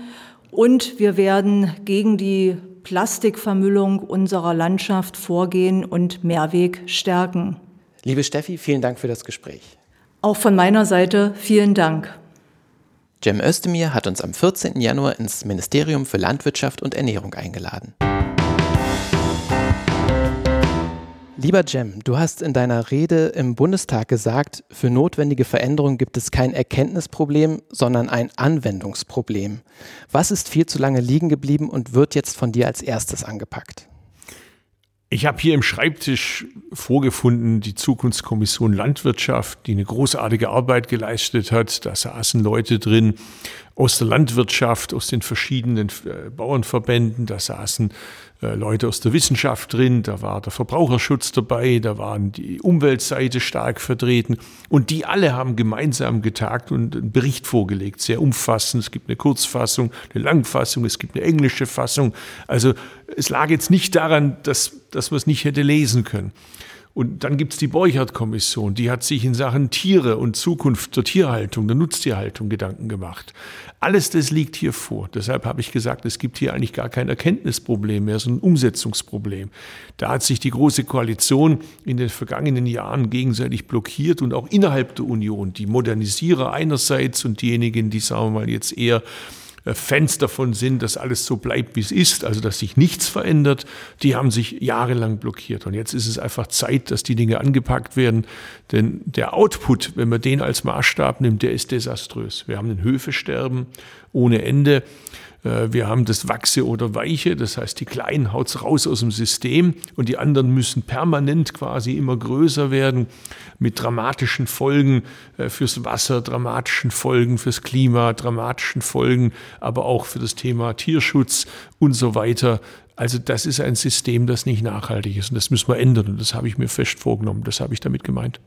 Und wir werden gegen die Plastikvermüllung unserer Landschaft vorgehen und Mehrweg stärken. Liebe Steffi, vielen Dank für das Gespräch. Auch von meiner Seite vielen Dank. Cem Özdemir hat uns am 14. Januar ins Ministerium für Landwirtschaft und Ernährung eingeladen. Lieber Cem, du hast in deiner Rede im Bundestag gesagt, für notwendige Veränderungen gibt es kein Erkenntnisproblem, sondern ein Anwendungsproblem. Was ist viel zu lange liegen geblieben und wird jetzt von dir als erstes angepackt? Ich habe hier im Schreibtisch vorgefunden die Zukunftskommission Landwirtschaft, die eine großartige Arbeit geleistet hat. Da saßen Leute drin aus der Landwirtschaft, aus den verschiedenen äh, Bauernverbänden. Da saßen Leute aus der Wissenschaft drin, da war der Verbraucherschutz dabei, da waren die Umweltseite stark vertreten und die alle haben gemeinsam getagt und einen Bericht vorgelegt, sehr umfassend. Es gibt eine Kurzfassung, eine Langfassung, es gibt eine englische Fassung. Also es lag jetzt nicht daran, dass, dass man es nicht hätte lesen können. Und dann gibt es die Borchardt-Kommission, die hat sich in Sachen Tiere und Zukunft der Tierhaltung, der Nutztierhaltung Gedanken gemacht. Alles das liegt hier vor. Deshalb habe ich gesagt, es gibt hier eigentlich gar kein Erkenntnisproblem mehr, sondern ein Umsetzungsproblem. Da hat sich die Große Koalition in den vergangenen Jahren gegenseitig blockiert und auch innerhalb der Union, die Modernisierer einerseits und diejenigen, die, sagen wir mal, jetzt eher Fans davon sind, dass alles so bleibt, wie es ist, also dass sich nichts verändert, die haben sich jahrelang blockiert. Und jetzt ist es einfach Zeit, dass die Dinge angepackt werden. Denn der Output, wenn man den als Maßstab nimmt, der ist desaströs. Wir haben ein Höfesterben ohne Ende. Äh, wir haben das Wachse oder Weiche, das heißt, die Kleinen haut's raus aus dem System und die anderen müssen permanent quasi immer größer werden mit dramatischen Folgen äh, fürs Wasser, dramatischen Folgen fürs Klima, dramatischen Folgen, aber auch für das Thema Tierschutz und so weiter. Also das ist ein System, das nicht nachhaltig ist und das müssen wir ändern und das habe ich mir fest vorgenommen, das habe ich damit gemeint.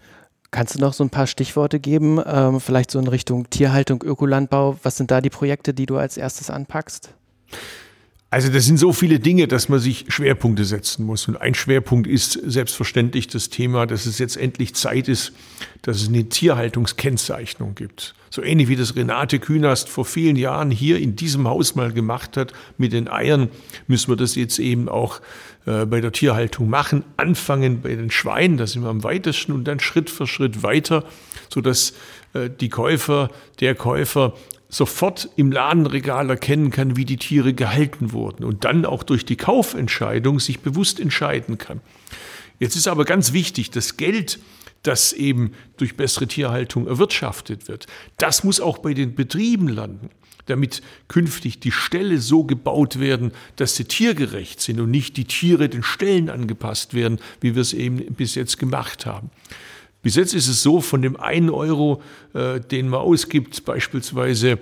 Kannst du noch so ein paar Stichworte geben, ähm, vielleicht so in Richtung Tierhaltung, Ökolandbau? Was sind da die Projekte, die du als erstes anpackst? Also das sind so viele Dinge, dass man sich Schwerpunkte setzen muss. Und ein Schwerpunkt ist selbstverständlich das Thema, dass es jetzt endlich Zeit ist, dass es eine Tierhaltungskennzeichnung gibt. So ähnlich wie das Renate Künast vor vielen Jahren hier in diesem Haus mal gemacht hat mit den Eiern, müssen wir das jetzt eben auch äh, bei der Tierhaltung machen. Anfangen bei den Schweinen, da sind wir am weitesten und dann Schritt für Schritt weiter, sodass äh, die Käufer, der Käufer sofort im Ladenregal erkennen kann, wie die Tiere gehalten wurden und dann auch durch die Kaufentscheidung sich bewusst entscheiden kann. Jetzt ist aber ganz wichtig, das Geld, das eben durch bessere Tierhaltung erwirtschaftet wird, das muss auch bei den Betrieben landen, damit künftig die Ställe so gebaut werden, dass sie tiergerecht sind und nicht die Tiere den Ställen angepasst werden, wie wir es eben bis jetzt gemacht haben. Bis jetzt ist es so, von dem einen Euro, äh, den man ausgibt, beispielsweise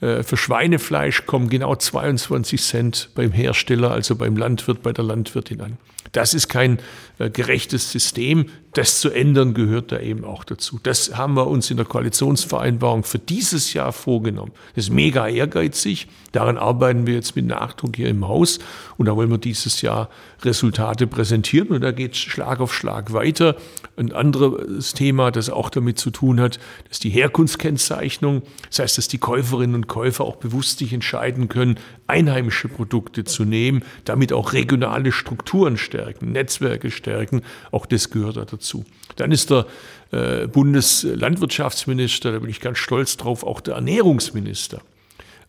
äh, für Schweinefleisch, kommen genau 22 Cent beim Hersteller, also beim Landwirt, bei der Landwirtin an. Das ist kein äh, gerechtes System. Das zu ändern gehört da eben auch dazu. Das haben wir uns in der Koalitionsvereinbarung für dieses Jahr vorgenommen. Das ist mega ehrgeizig. Daran arbeiten wir jetzt mit Nachdruck hier im Haus. Und da wollen wir dieses Jahr Resultate präsentieren. Und da geht es Schlag auf Schlag weiter. Ein anderes Thema, das auch damit zu tun hat, ist die Herkunftskennzeichnung. Das heißt, dass die Käuferinnen und Käufer auch bewusst sich entscheiden können, einheimische Produkte zu nehmen, damit auch regionale Strukturen stärken, Netzwerke stärken. Auch das gehört da dazu. Dann ist der äh, Bundeslandwirtschaftsminister, da bin ich ganz stolz drauf, auch der Ernährungsminister.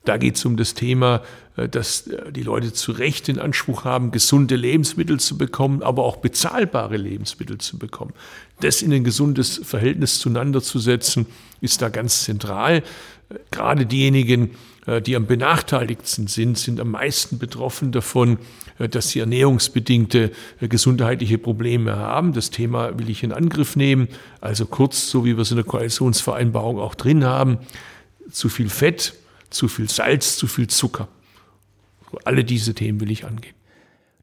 Da geht es um das Thema, äh, dass äh, die Leute zu Recht den Anspruch haben, gesunde Lebensmittel zu bekommen, aber auch bezahlbare Lebensmittel zu bekommen. Das in ein gesundes Verhältnis zueinander zu setzen, ist da ganz zentral. Gerade diejenigen, äh, die am benachteiligsten sind, sind am meisten betroffen davon, dass sie ernährungsbedingte äh, gesundheitliche Probleme haben. Das Thema will ich in Angriff nehmen. Also kurz, so wie wir es in der Koalitionsvereinbarung auch drin haben, zu viel Fett, zu viel Salz, zu viel Zucker. Alle diese Themen will ich angehen.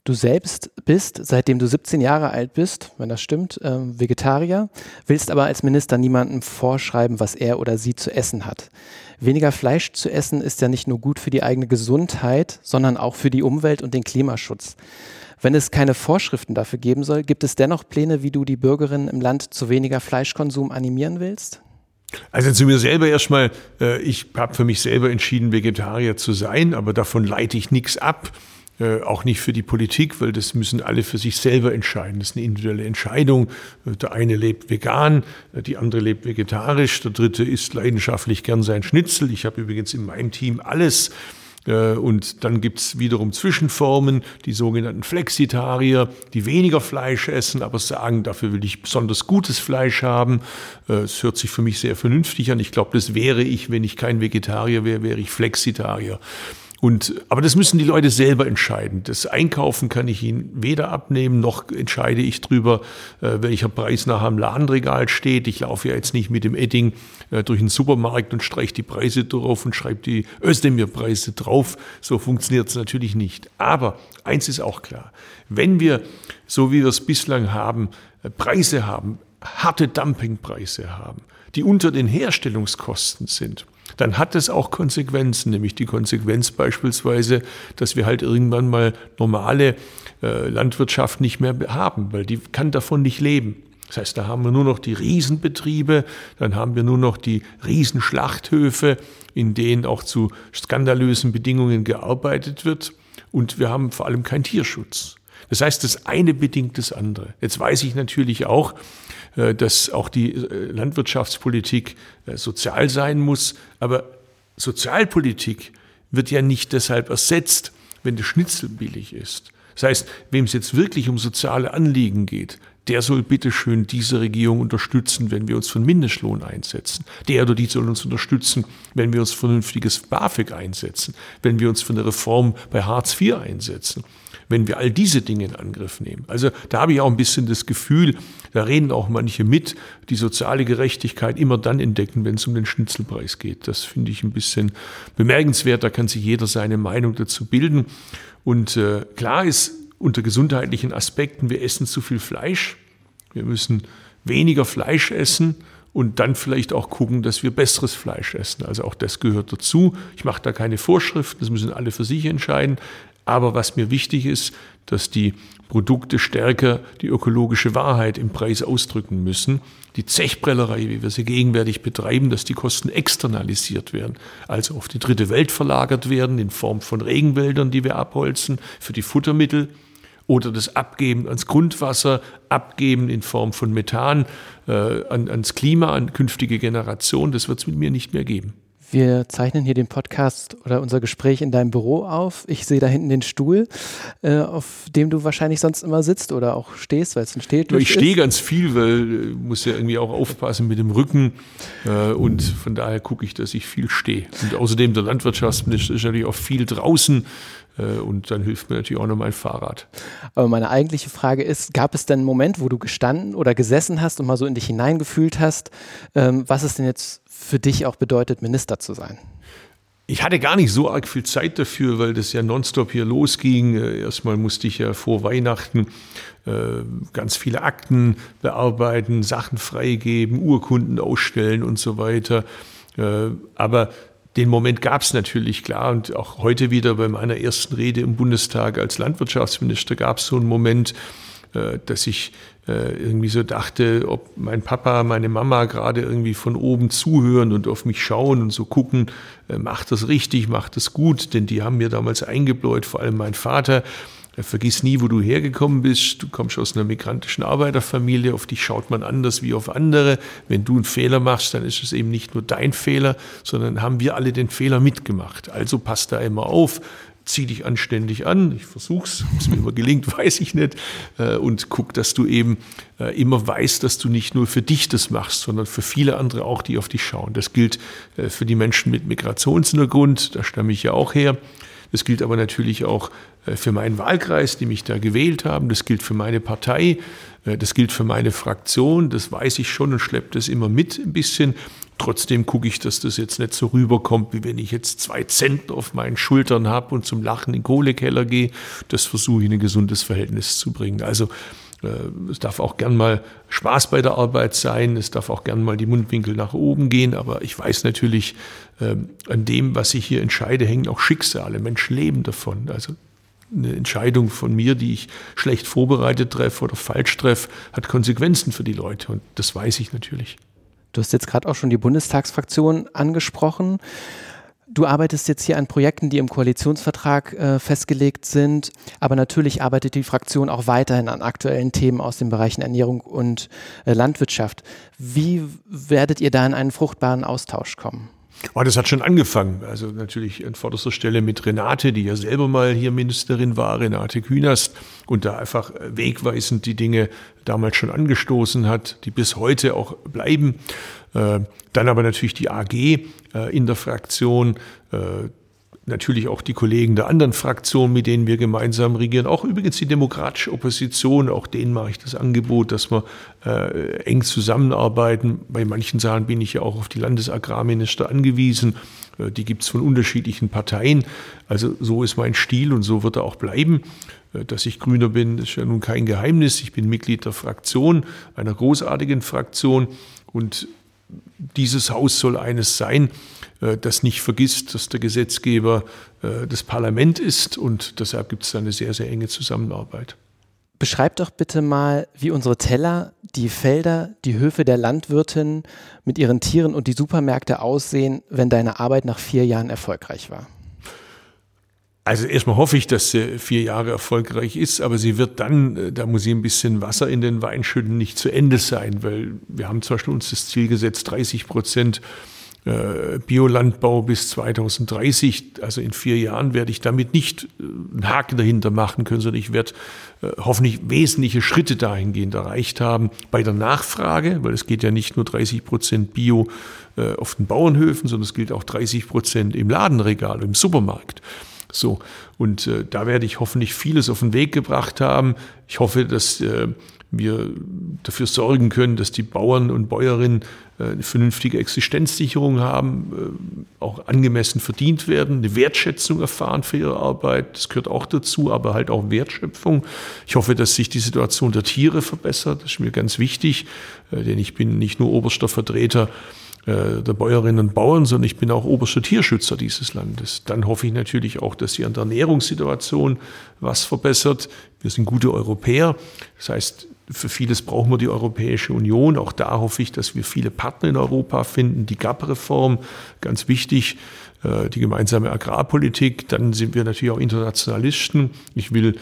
Du selbst bist, seitdem du 17 Jahre alt bist, wenn das stimmt, äh, Vegetarier, willst aber als Minister niemandem vorschreiben, was er oder sie zu essen hat. Weniger Fleisch zu essen ist ja nicht nur gut für die eigene Gesundheit, sondern auch für die Umwelt und den Klimaschutz. Wenn es keine Vorschriften dafür geben soll, gibt es dennoch Pläne, wie du die Bürgerinnen im Land zu weniger Fleischkonsum animieren willst? Also zu mir selber erstmal, äh, ich habe für mich selber entschieden, Vegetarier zu sein, aber davon leite ich nichts ab. Äh, auch nicht für die Politik, weil das müssen alle für sich selber entscheiden. Das ist eine individuelle Entscheidung. Äh, der eine lebt vegan, äh, die andere lebt vegetarisch, der dritte isst leidenschaftlich gern sein Schnitzel. Ich habe übrigens in meinem Team alles. Und dann gibt es wiederum Zwischenformen, die sogenannten Flexitarier, die weniger Fleisch essen, aber sagen, dafür will ich besonders gutes Fleisch haben. Es hört sich für mich sehr vernünftig an. Ich glaube, das wäre ich, wenn ich kein Vegetarier wäre, wäre ich Flexitarier. Und, aber das müssen die Leute selber entscheiden. Das Einkaufen kann ich ihnen weder abnehmen, noch entscheide ich drüber, äh, welcher Preis nachher am Ladenregal steht. Ich laufe ja jetzt nicht mit dem Edding äh, durch den Supermarkt und streiche die Preise drauf und schreibe die Özdemir-Preise drauf. So funktioniert es natürlich nicht. Aber eins ist auch klar. Wenn wir, so wie wir es bislang haben, äh, Preise haben, harte Dumpingpreise haben, die unter den Herstellungskosten sind, dann hat es auch Konsequenzen, nämlich die Konsequenz beispielsweise, dass wir halt irgendwann mal normale äh, Landwirtschaft nicht mehr haben, weil die kann davon nicht leben. Das heißt, da haben wir nur noch die Riesenbetriebe, dann haben wir nur noch die Riesenschlachthöfe, in denen auch zu skandalösen Bedingungen gearbeitet wird. Und wir haben vor allem keinen Tierschutz. Das heißt, das eine bedingt das andere. Jetzt weiß ich natürlich auch, äh, dass auch die äh, Landwirtschaftspolitik äh, sozial sein muss, aber Sozialpolitik wird ja nicht deshalb ersetzt, wenn der Schnitzel billig ist. Das heißt, wem es jetzt wirklich um soziale Anliegen geht, der soll bitteschön diese Regierung unterstützen, wenn wir uns für einen Mindestlohn einsetzen. Der oder die soll uns unterstützen, wenn wir uns vernünftiges BAföG einsetzen, wenn wir uns für eine Reform bei Hartz IV einsetzen, wenn wir all diese Dinge in Angriff nehmen. Also da habe ich auch ein bisschen das Gefühl, da reden auch manche mit, die soziale Gerechtigkeit immer dann entdecken, wenn es um den Schnitzelpreis geht. Das finde ich ein bisschen bemerkenswert. Da kann sich jeder seine Meinung dazu bilden. Und äh, klar ist, unter gesundheitlichen Aspekten, wir essen zu viel Fleisch. Wir müssen weniger Fleisch essen und dann vielleicht auch gucken, dass wir besseres Fleisch essen. Also auch das gehört dazu. Ich mache da keine Vorschriften, das müssen alle für sich entscheiden. Aber was mir wichtig ist, dass die Produkte stärker die ökologische Wahrheit im Preis ausdrücken müssen. Die Zechbrellerei, wie wir sie gegenwärtig betreiben, dass die Kosten externalisiert werden, also auf die dritte Welt verlagert werden in Form von Regenwäldern, die wir abholzen, für die Futtermittel oder das Abgeben ans Grundwasser, Abgeben in Form von Methan äh, an, ans Klima, an künftige Generationen, das wird es mit mir nicht mehr geben. Wir zeichnen hier den Podcast oder unser Gespräch in deinem Büro auf. Ich sehe da hinten den Stuhl, äh, auf dem du wahrscheinlich sonst immer sitzt oder auch stehst, weil es ein Stehltisch Ich stehe ganz viel, weil ich muss ja irgendwie auch aufpassen mit dem Rücken äh, und von daher gucke ich, dass ich viel stehe. Und außerdem der Landwirtschaftsminister ist natürlich auch viel draußen äh, und dann hilft mir natürlich auch noch mein Fahrrad. Aber meine eigentliche Frage ist, gab es denn einen Moment, wo du gestanden oder gesessen hast und mal so in dich hineingefühlt hast, ähm, was es denn jetzt für dich auch bedeutet, Minister zu sein? Ich hatte gar nicht so arg viel Zeit dafür, weil das ja nonstop hier losging. Äh, erstmal musste ich ja vor Weihnachten äh, ganz viele Akten bearbeiten, Sachen freigeben, Urkunden ausstellen und so weiter. Aber den Moment gab es natürlich klar und auch heute wieder bei meiner ersten Rede im Bundestag als Landwirtschaftsminister gab es so einen Moment, äh, dass ich äh, irgendwie so dachte, ob mein Papa, meine Mama gerade irgendwie von oben zuhören und auf mich schauen und so gucken, äh, macht das richtig, macht das gut, denn die haben mir damals eingebläut, vor allem mein Vater, Vergiss nie, wo du hergekommen bist. Du kommst aus einer migrantischen Arbeiterfamilie. Auf dich schaut man anders wie auf andere. Wenn du einen Fehler machst, dann ist es eben nicht nur dein Fehler, sondern haben wir alle den Fehler mitgemacht. Also passt da immer auf zieh dich anständig an. Ich versuch's, ob es mir immer gelingt, *laughs* weiß ich nicht. Äh, und guck, dass du eben äh, immer weißt, dass du nicht nur für dich das machst, sondern für viele andere auch, die auf dich schauen. Das gilt äh, für die Menschen mit Migrationshintergrund, da stamme ich ja auch her. Das gilt aber natürlich auch für meinen Wahlkreis, die mich da gewählt haben. Das gilt für meine Partei. Äh, das gilt für meine Fraktion. Das weiß ich schon und schleppe das immer mit ein bisschen. Trotzdem gucke ich, dass das jetzt nicht so rüberkommt, wie wenn ich jetzt zwei Zentner auf meinen Schultern habe und zum Lachen in den Kohlekeller gehe. Das versuche ich in ein gesundes Verhältnis zu bringen. Also äh, es darf auch gern mal Spaß bei der Arbeit sein, es darf auch gern mal die Mundwinkel nach oben gehen, aber ich weiß natürlich, ähm, an dem, was ich hier entscheide, hängen auch Schicksale. Menschen leben davon. Also eine Entscheidung von mir, die ich schlecht vorbereitet treffe oder falsch treffe, hat Konsequenzen für die Leute und das weiß ich natürlich. Du hast jetzt gerade auch schon die Bundestagsfraktion angesprochen. Du arbeitest jetzt hier an Projekten, die im Koalitionsvertrag äh, festgelegt sind, aber natürlich arbeitet die Fraktion auch weiterhin an aktuellen Themen aus den Bereichen Ernährung und äh, Landwirtschaft. Wie werdet ihr da in einen fruchtbaren Austausch kommen? Oh, das hat schon angefangen. Also natürlich an vorderster Stelle mit Renate, die ja selber mal hier Ministerin war, Renate Künast, und da einfach wegweisend die Dinge damals schon angestoßen hat, die bis heute auch bleiben. Äh, dann aber natürlich die AG äh, in der Fraktion, äh, natürlich auch die Kollegen der anderen Fraktionen, mit denen wir gemeinsam regieren, auch übrigens die demokratische Opposition, auch denen mache ich das Angebot, dass wir äh, eng zusammenarbeiten. Bei manchen Sachen bin ich ja auch auf die Landesagrarminister angewiesen. Äh, die gibt es von unterschiedlichen Parteien. Also so ist mein Stil und so wird er auch bleiben. Äh, dass ich Grüner bin, ist ja nun kein Geheimnis. Ich bin Mitglied der Fraktion, einer großartigen Fraktion und dieses Haus soll eines sein, das nicht vergisst, dass der Gesetzgeber äh, das Parlament ist und deshalb gibt es da eine sehr, sehr enge Zusammenarbeit. Beschreib doch bitte mal, wie unsere Teller, die Felder, die Höfe der Landwirtin mit ihren Tieren und die Supermärkte aussehen, wenn deine Arbeit nach vier Jahren erfolgreich war. Also erstmal hoffe ich, dass sie vier Jahre erfolgreich ist, aber sie wird dann, äh, da muss ich ein bisschen Wasser in den Wein schütten, nicht zu Ende sein, weil wir haben zum Beispiel uns das Ziel gesetzt, 30 Prozent äh, Biolandbau bis 2030, also in vier Jahren werde ich damit nicht äh, einen Haken dahinter machen können, sondern ich werde hoffentlich wesentliche Schritte dahingehend erreicht haben bei der Nachfrage, weil es geht ja nicht nur 30 Prozent Bio auf den Bauernhöfen, sondern es gilt auch 30 Prozent im Ladenregal, im Supermarkt. So, und äh, da werde ich hoffentlich vieles auf den Weg gebracht haben. Ich hoffe, dass äh, wir dafür sorgen können, dass die Bauern und Bäuerinnen äh, eine vernünftige Existenzsicherung haben, äh, auch angemessen verdient werden, eine Wertschätzung erfahren für ihre Arbeit. Das gehört auch dazu, aber halt auch Wertschöpfung. Ich hoffe, dass sich die Situation der Tiere verbessert. Das ist mir ganz wichtig, äh, denn ich bin nicht nur oberster Vertreter der Bäuerinnen und Bauern, sondern ich bin auch oberster Tierschützer dieses Landes. Dann hoffe ich natürlich auch, dass sie an der Ernährungssituation was verbessert. Wir sind gute Europäer. Das heißt, für vieles brauchen wir die Europäische Union. Auch da hoffe ich, dass wir viele Partner in Europa finden. Die GAP-Reform, ganz wichtig, äh, die gemeinsame Agrarpolitik. Dann sind wir natürlich auch Internationalisten. Ich will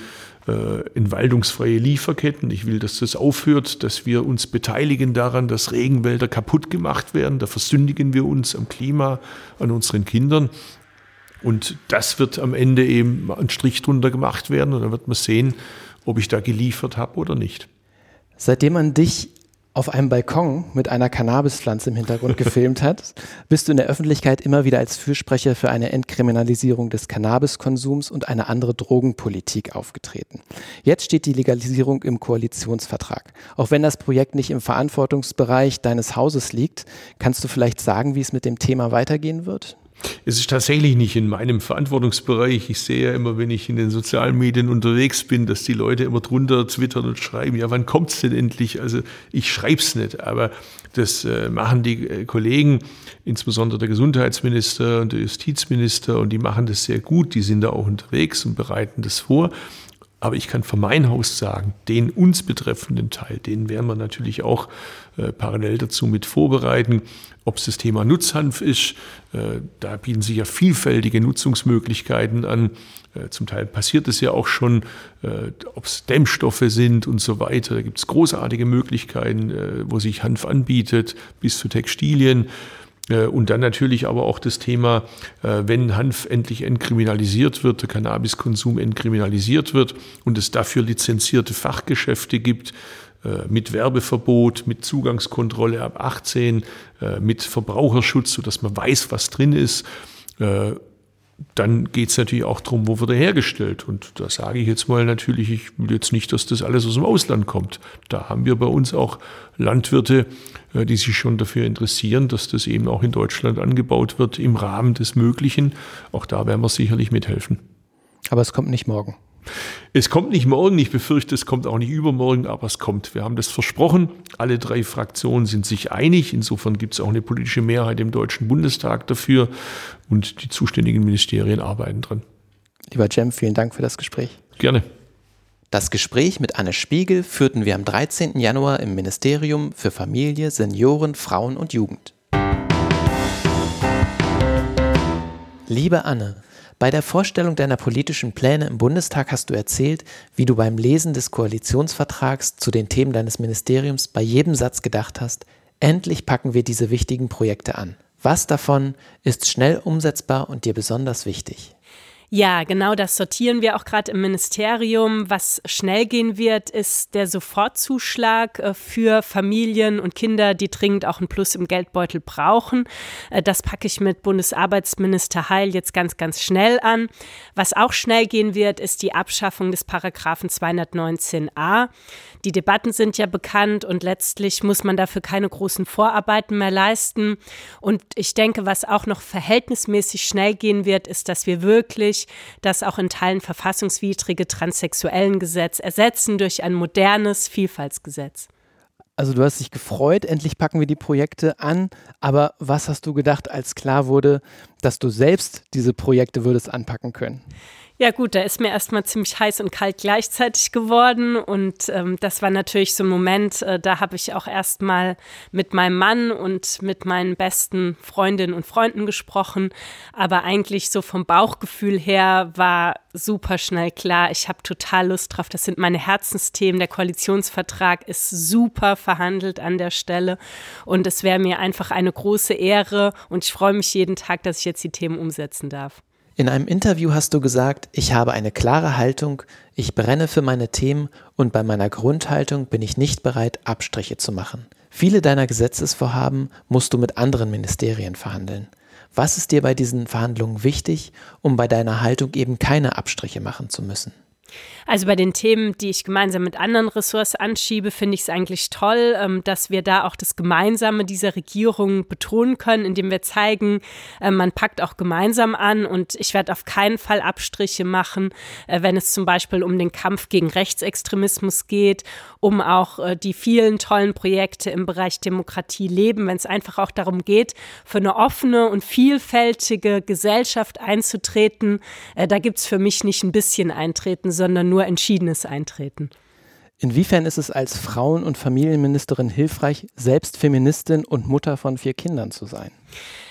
äh, entwaldungsfreie Lieferketten. Ich will, dass das aufhört, dass wir uns beteiligen daran, dass Regenwälder kaputt gemacht werden. Da versündigen wir uns am Klima, an unseren Kindern. Und das wird am Ende eben ein Strich drunter gemacht werden und dann wird man sehen, ob ich da geliefert habe oder nicht. Seitdem man dich auf einem Balkon mit einer Cannabispflanze im Hintergrund *laughs* gefilmt hat, bist du in der Öffentlichkeit immer wieder als Fürsprecher für eine Entkriminalisierung des Cannabiskonsums und eine andere Drogenpolitik aufgetreten. Jetzt steht die Legalisierung im Koalitionsvertrag. Auch wenn das Projekt nicht im Verantwortungsbereich deines Hauses liegt, kannst du vielleicht sagen, wie es mit dem Thema weitergehen wird? Es ist tatsächlich nicht in meinem Verantwortungsbereich. Ich sehe ja immer, wenn ich in den sozialen Medien unterwegs bin, dass die Leute immer drunter twittern und schreiben, ja, wann kommt es denn endlich? Also ich schreibe es nicht, aber das äh, machen die äh, Kollegen, insbesondere der Gesundheitsminister und der Justizminister, und die machen das sehr gut. Die sind da auch unterwegs und bereiten das vor. Aber ich kann für mein Haus sagen, den uns betreffenden Teil, den werden wir natürlich auch äh, parallel dazu mit vorbereiten. Ob es das Thema Nutzhanf ist, äh, da bieten sich ja vielfältige Nutzungsmöglichkeiten an. Äh, zum Teil passiert es ja auch schon, äh, ob es Dämmstoffe sind und so weiter. Da gibt es großartige Möglichkeiten, äh, wo sich Hanf anbietet, bis zu Textilien. Äh, und dann natürlich aber auch das Thema, äh, wenn Hanf endlich entkriminalisiert wird, der Cannabiskonsum entkriminalisiert wird und es dafür lizenzierte Fachgeschäfte gibt, äh, mit Werbeverbot, mit Zugangskontrolle ab 18, mit Verbraucherschutz, sodass man weiß, was drin ist dann geht es natürlich auch darum, wo wird er hergestellt. Und da sage ich jetzt mal natürlich, ich will jetzt nicht, dass das alles aus dem Ausland kommt. Da haben wir bei uns auch Landwirte, äh, die sich schon dafür interessieren, dass das eben auch in Deutschland angebaut wird im Rahmen des Möglichen. Auch da werden wir sicherlich mithelfen. Aber es kommt nicht morgen. Es kommt nicht morgen, ich befürchte, es kommt auch nicht übermorgen, aber es kommt. Wir haben das versprochen. Alle drei Fraktionen sind sich einig. Insofern gibt es auch eine politische Mehrheit im Deutschen Bundestag dafür und die zuständigen Ministerien arbeiten dran. Lieber Cem, vielen Dank für das Gespräch. Gerne. Das Gespräch mit Anne Spiegel führten wir am 13. Januar im Ministerium für Familie, Senioren, Frauen und Jugend. Liebe Anne, bei der Vorstellung deiner politischen Pläne im Bundestag hast du erzählt, wie du beim Lesen des Koalitionsvertrags zu den Themen deines Ministeriums bei jedem Satz gedacht hast, endlich packen wir diese wichtigen Projekte an. Was davon ist schnell umsetzbar und dir besonders wichtig? Ja, genau das sortieren wir auch gerade im Ministerium. Was schnell gehen wird, ist der Sofortzuschlag äh, für Familien und Kinder, die dringend auch ein Plus im Geldbeutel brauchen. Äh, das packe ich mit Bundesarbeitsminister Heil jetzt ganz, ganz schnell an. Was auch schnell gehen wird, ist die Abschaffung des Paragraphen 219a. Die Debatten sind ja bekannt und letztlich muss man dafür keine großen Vorarbeiten mehr leisten. Und ich denke, was auch noch verhältnismäßig schnell gehen wird, ist, dass wir wirklich das auch in Teilen verfassungswidrige Transsexuellengesetz ersetzen durch ein modernes Vielfaltsgesetz. Also du hast dich gefreut, endlich packen wir die Projekte an, aber was hast du gedacht, als klar wurde, dass du selbst diese Projekte würdest anpacken können? Ja gut, da ist mir erstmal ziemlich heiß und kalt gleichzeitig geworden und ähm, das war natürlich so ein Moment, äh, da habe ich auch erstmal mit meinem Mann und mit meinen besten Freundinnen und Freunden gesprochen, aber eigentlich so vom Bauchgefühl her war super schnell klar, ich habe total Lust drauf, das sind meine Herzensthemen, der Koalitionsvertrag ist super verhandelt an der Stelle und es wäre mir einfach eine große Ehre und ich freue mich jeden Tag, dass ich jetzt die Themen umsetzen darf. In einem Interview hast du gesagt, ich habe eine klare Haltung, ich brenne für meine Themen und bei meiner Grundhaltung bin ich nicht bereit, Abstriche zu machen. Viele deiner Gesetzesvorhaben musst du mit anderen Ministerien verhandeln. Was ist dir bei diesen Verhandlungen wichtig, um bei deiner Haltung eben keine Abstriche machen zu müssen? Also bei den Themen, die ich gemeinsam mit anderen Ressorts anschiebe, finde ich es eigentlich toll, ähm, dass wir da auch das Gemeinsame dieser Regierung betonen können, indem wir zeigen, äh, man packt auch gemeinsam an und ich werde auf keinen Fall Abstriche machen, äh, wenn es zum Beispiel um den Kampf gegen Rechtsextremismus geht, um auch äh, die vielen tollen Projekte im Bereich Demokratie leben, wenn es einfach auch darum geht, für eine offene und vielfältige Gesellschaft einzutreten. Da gibt es für mich nicht ein bisschen eintreten, sondern nur entschiedenes Eintreten. Inwiefern ist es als Frauen- und Familienministerin hilfreich, selbst Feministin und Mutter von vier Kindern zu sein?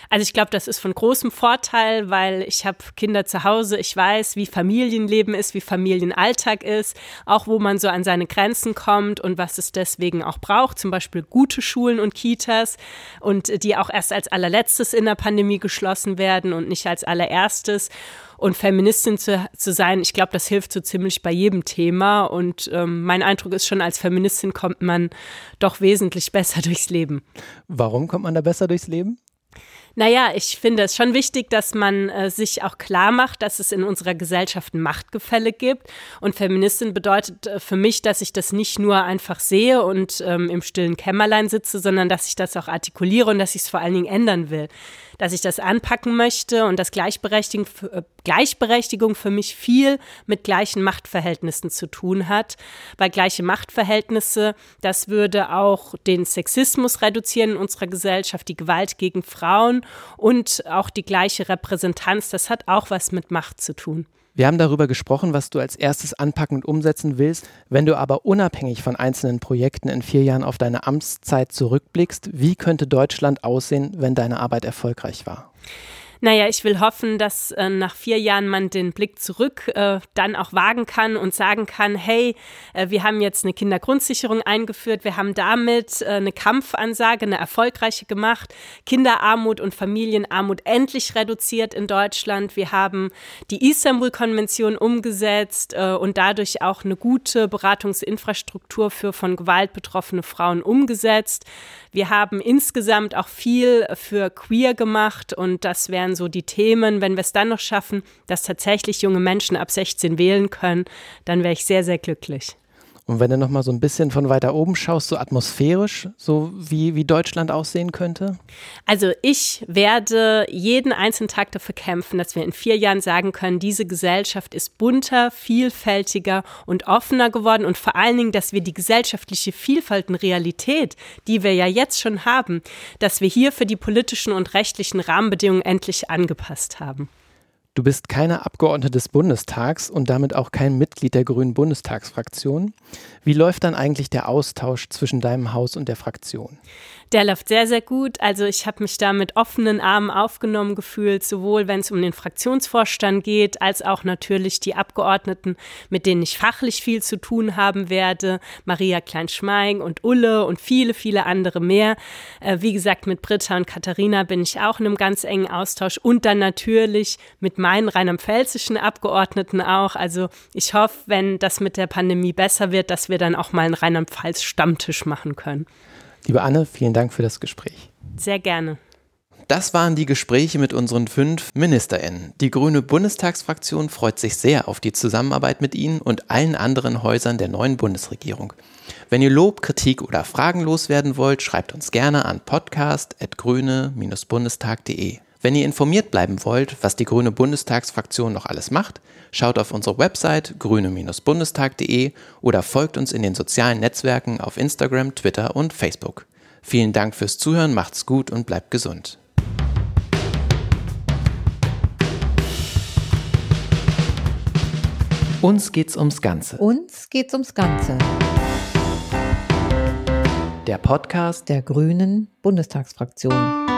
Also ich glaube, das ist von großem Vorteil, weil ich habe Kinder zu Hause, ich weiß, wie Familienleben ist, wie Familienalltag ist, auch wo man so an seine Grenzen kommt und was es deswegen auch braucht, zum Beispiel gute Schulen und Kitas und die auch erst als allerletztes in der Pandemie geschlossen werden und nicht als allererstes. Und Feministin zu, zu sein, ich glaube, das hilft so ziemlich bei jedem Thema. Und ähm, mein Eindruck ist schon, als Feministin kommt man doch wesentlich *laughs* besser durchs Leben. Warum kommt man da besser durchs Leben? Naja, ich finde es schon wichtig, dass man äh, sich auch klar macht, dass es in unserer Gesellschaft Machtgefälle gibt. Und Feministin bedeutet äh, für mich, dass ich das nicht nur einfach sehe und ähm, im stillen Kämmerlein sitze, sondern dass ich das auch artikuliere und dass ich es vor allen Dingen ändern will dass ich das anpacken möchte und dass Gleichberechtigung, äh, Gleichberechtigung für mich viel mit gleichen Machtverhältnissen zu tun hat. Weil gleiche Machtverhältnisse, das würde auch den Sexismus reduzieren in unserer Gesellschaft, die Gewalt gegen Frauen und auch die gleiche Repräsentanz, das hat auch was mit Macht zu tun. Wir haben darüber gesprochen, was du als erstes anpacken und umsetzen willst. Wenn du aber unabhängig von einzelnen Projekten in vier Jahren auf deine Amtszeit zurückblickst, wie könnte Deutschland aussehen, wenn deine Arbeit erfolgreich war? Naja, ich will hoffen, dass äh, nach vier Jahren man den Blick zurück äh, dann auch wagen kann und sagen kann, hey, äh, wir haben jetzt eine Kindergrundsicherung eingeführt, wir haben damit äh, eine Kampfansage, eine erfolgreiche gemacht, Kinderarmut und Familienarmut endlich reduziert in Deutschland. Wir haben die Istanbul-Konvention umgesetzt äh, und dadurch auch eine gute Beratungsinfrastruktur für von Gewalt betroffene Frauen umgesetzt. Wir haben insgesamt auch viel für queer gemacht und das wären so die Themen. Wenn wir es dann noch schaffen, dass tatsächlich junge Menschen ab 16 wählen können, dann wäre ich sehr, sehr glücklich. Und wenn du noch mal so ein bisschen von weiter oben schaust, so atmosphärisch, so wie, wie Deutschland aussehen könnte? Also ich werde jeden einzelnen Tag dafür kämpfen, dass wir in vier Jahren sagen können, diese Gesellschaft ist bunter, vielfältiger und offener geworden und vor allen Dingen, dass wir die gesellschaftliche Vielfalt und Realität, die wir ja jetzt schon haben, dass wir hier für die politischen und rechtlichen Rahmenbedingungen endlich angepasst haben. Du bist keine Abgeordnete des Bundestags und damit auch kein Mitglied der Grünen Bundestagsfraktion. Wie läuft dann eigentlich der Austausch zwischen deinem Haus und der Fraktion? Der läuft sehr, sehr gut. Also ich habe mich da mit offenen Armen aufgenommen gefühlt, sowohl wenn es um den Fraktionsvorstand geht, als auch natürlich die Abgeordneten, mit denen ich fachlich viel zu tun haben werde. Maria Kleinschmeing und Ulle und viele, viele andere mehr. Äh, wie gesagt, mit Britta und Katharina bin ich auch in einem ganz engen Austausch und dann natürlich mit meinen rheinland-pfälzischen Abgeordneten auch. Also ich hoffe, wenn das mit der Pandemie besser wird, dass wir dann auch mal einen Rheinland-Pfalz-Stammtisch machen können. Liebe Anne, vielen Dank für das Gespräch. Sehr gerne. Das waren die Gespräche mit unseren fünf MinisterInnen. Die Grüne Bundestagsfraktion freut sich sehr auf die Zusammenarbeit mit Ihnen und allen anderen Häusern der neuen Bundesregierung. Wenn ihr Lob, Kritik oder Fragen loswerden wollt, schreibt uns gerne an podcast.grüne-bundestag.de. Wenn ihr informiert bleiben wollt, was die Grüne Bundestagsfraktion noch alles macht, schaut auf unsere Website grüne-bundestag.de oder folgt uns in den sozialen Netzwerken auf Instagram, Twitter und Facebook. Vielen Dank fürs Zuhören, macht's gut und bleibt gesund. Uns geht's ums Ganze. Uns geht's ums Ganze. Der Podcast Der Grünen Bundestagsfraktion.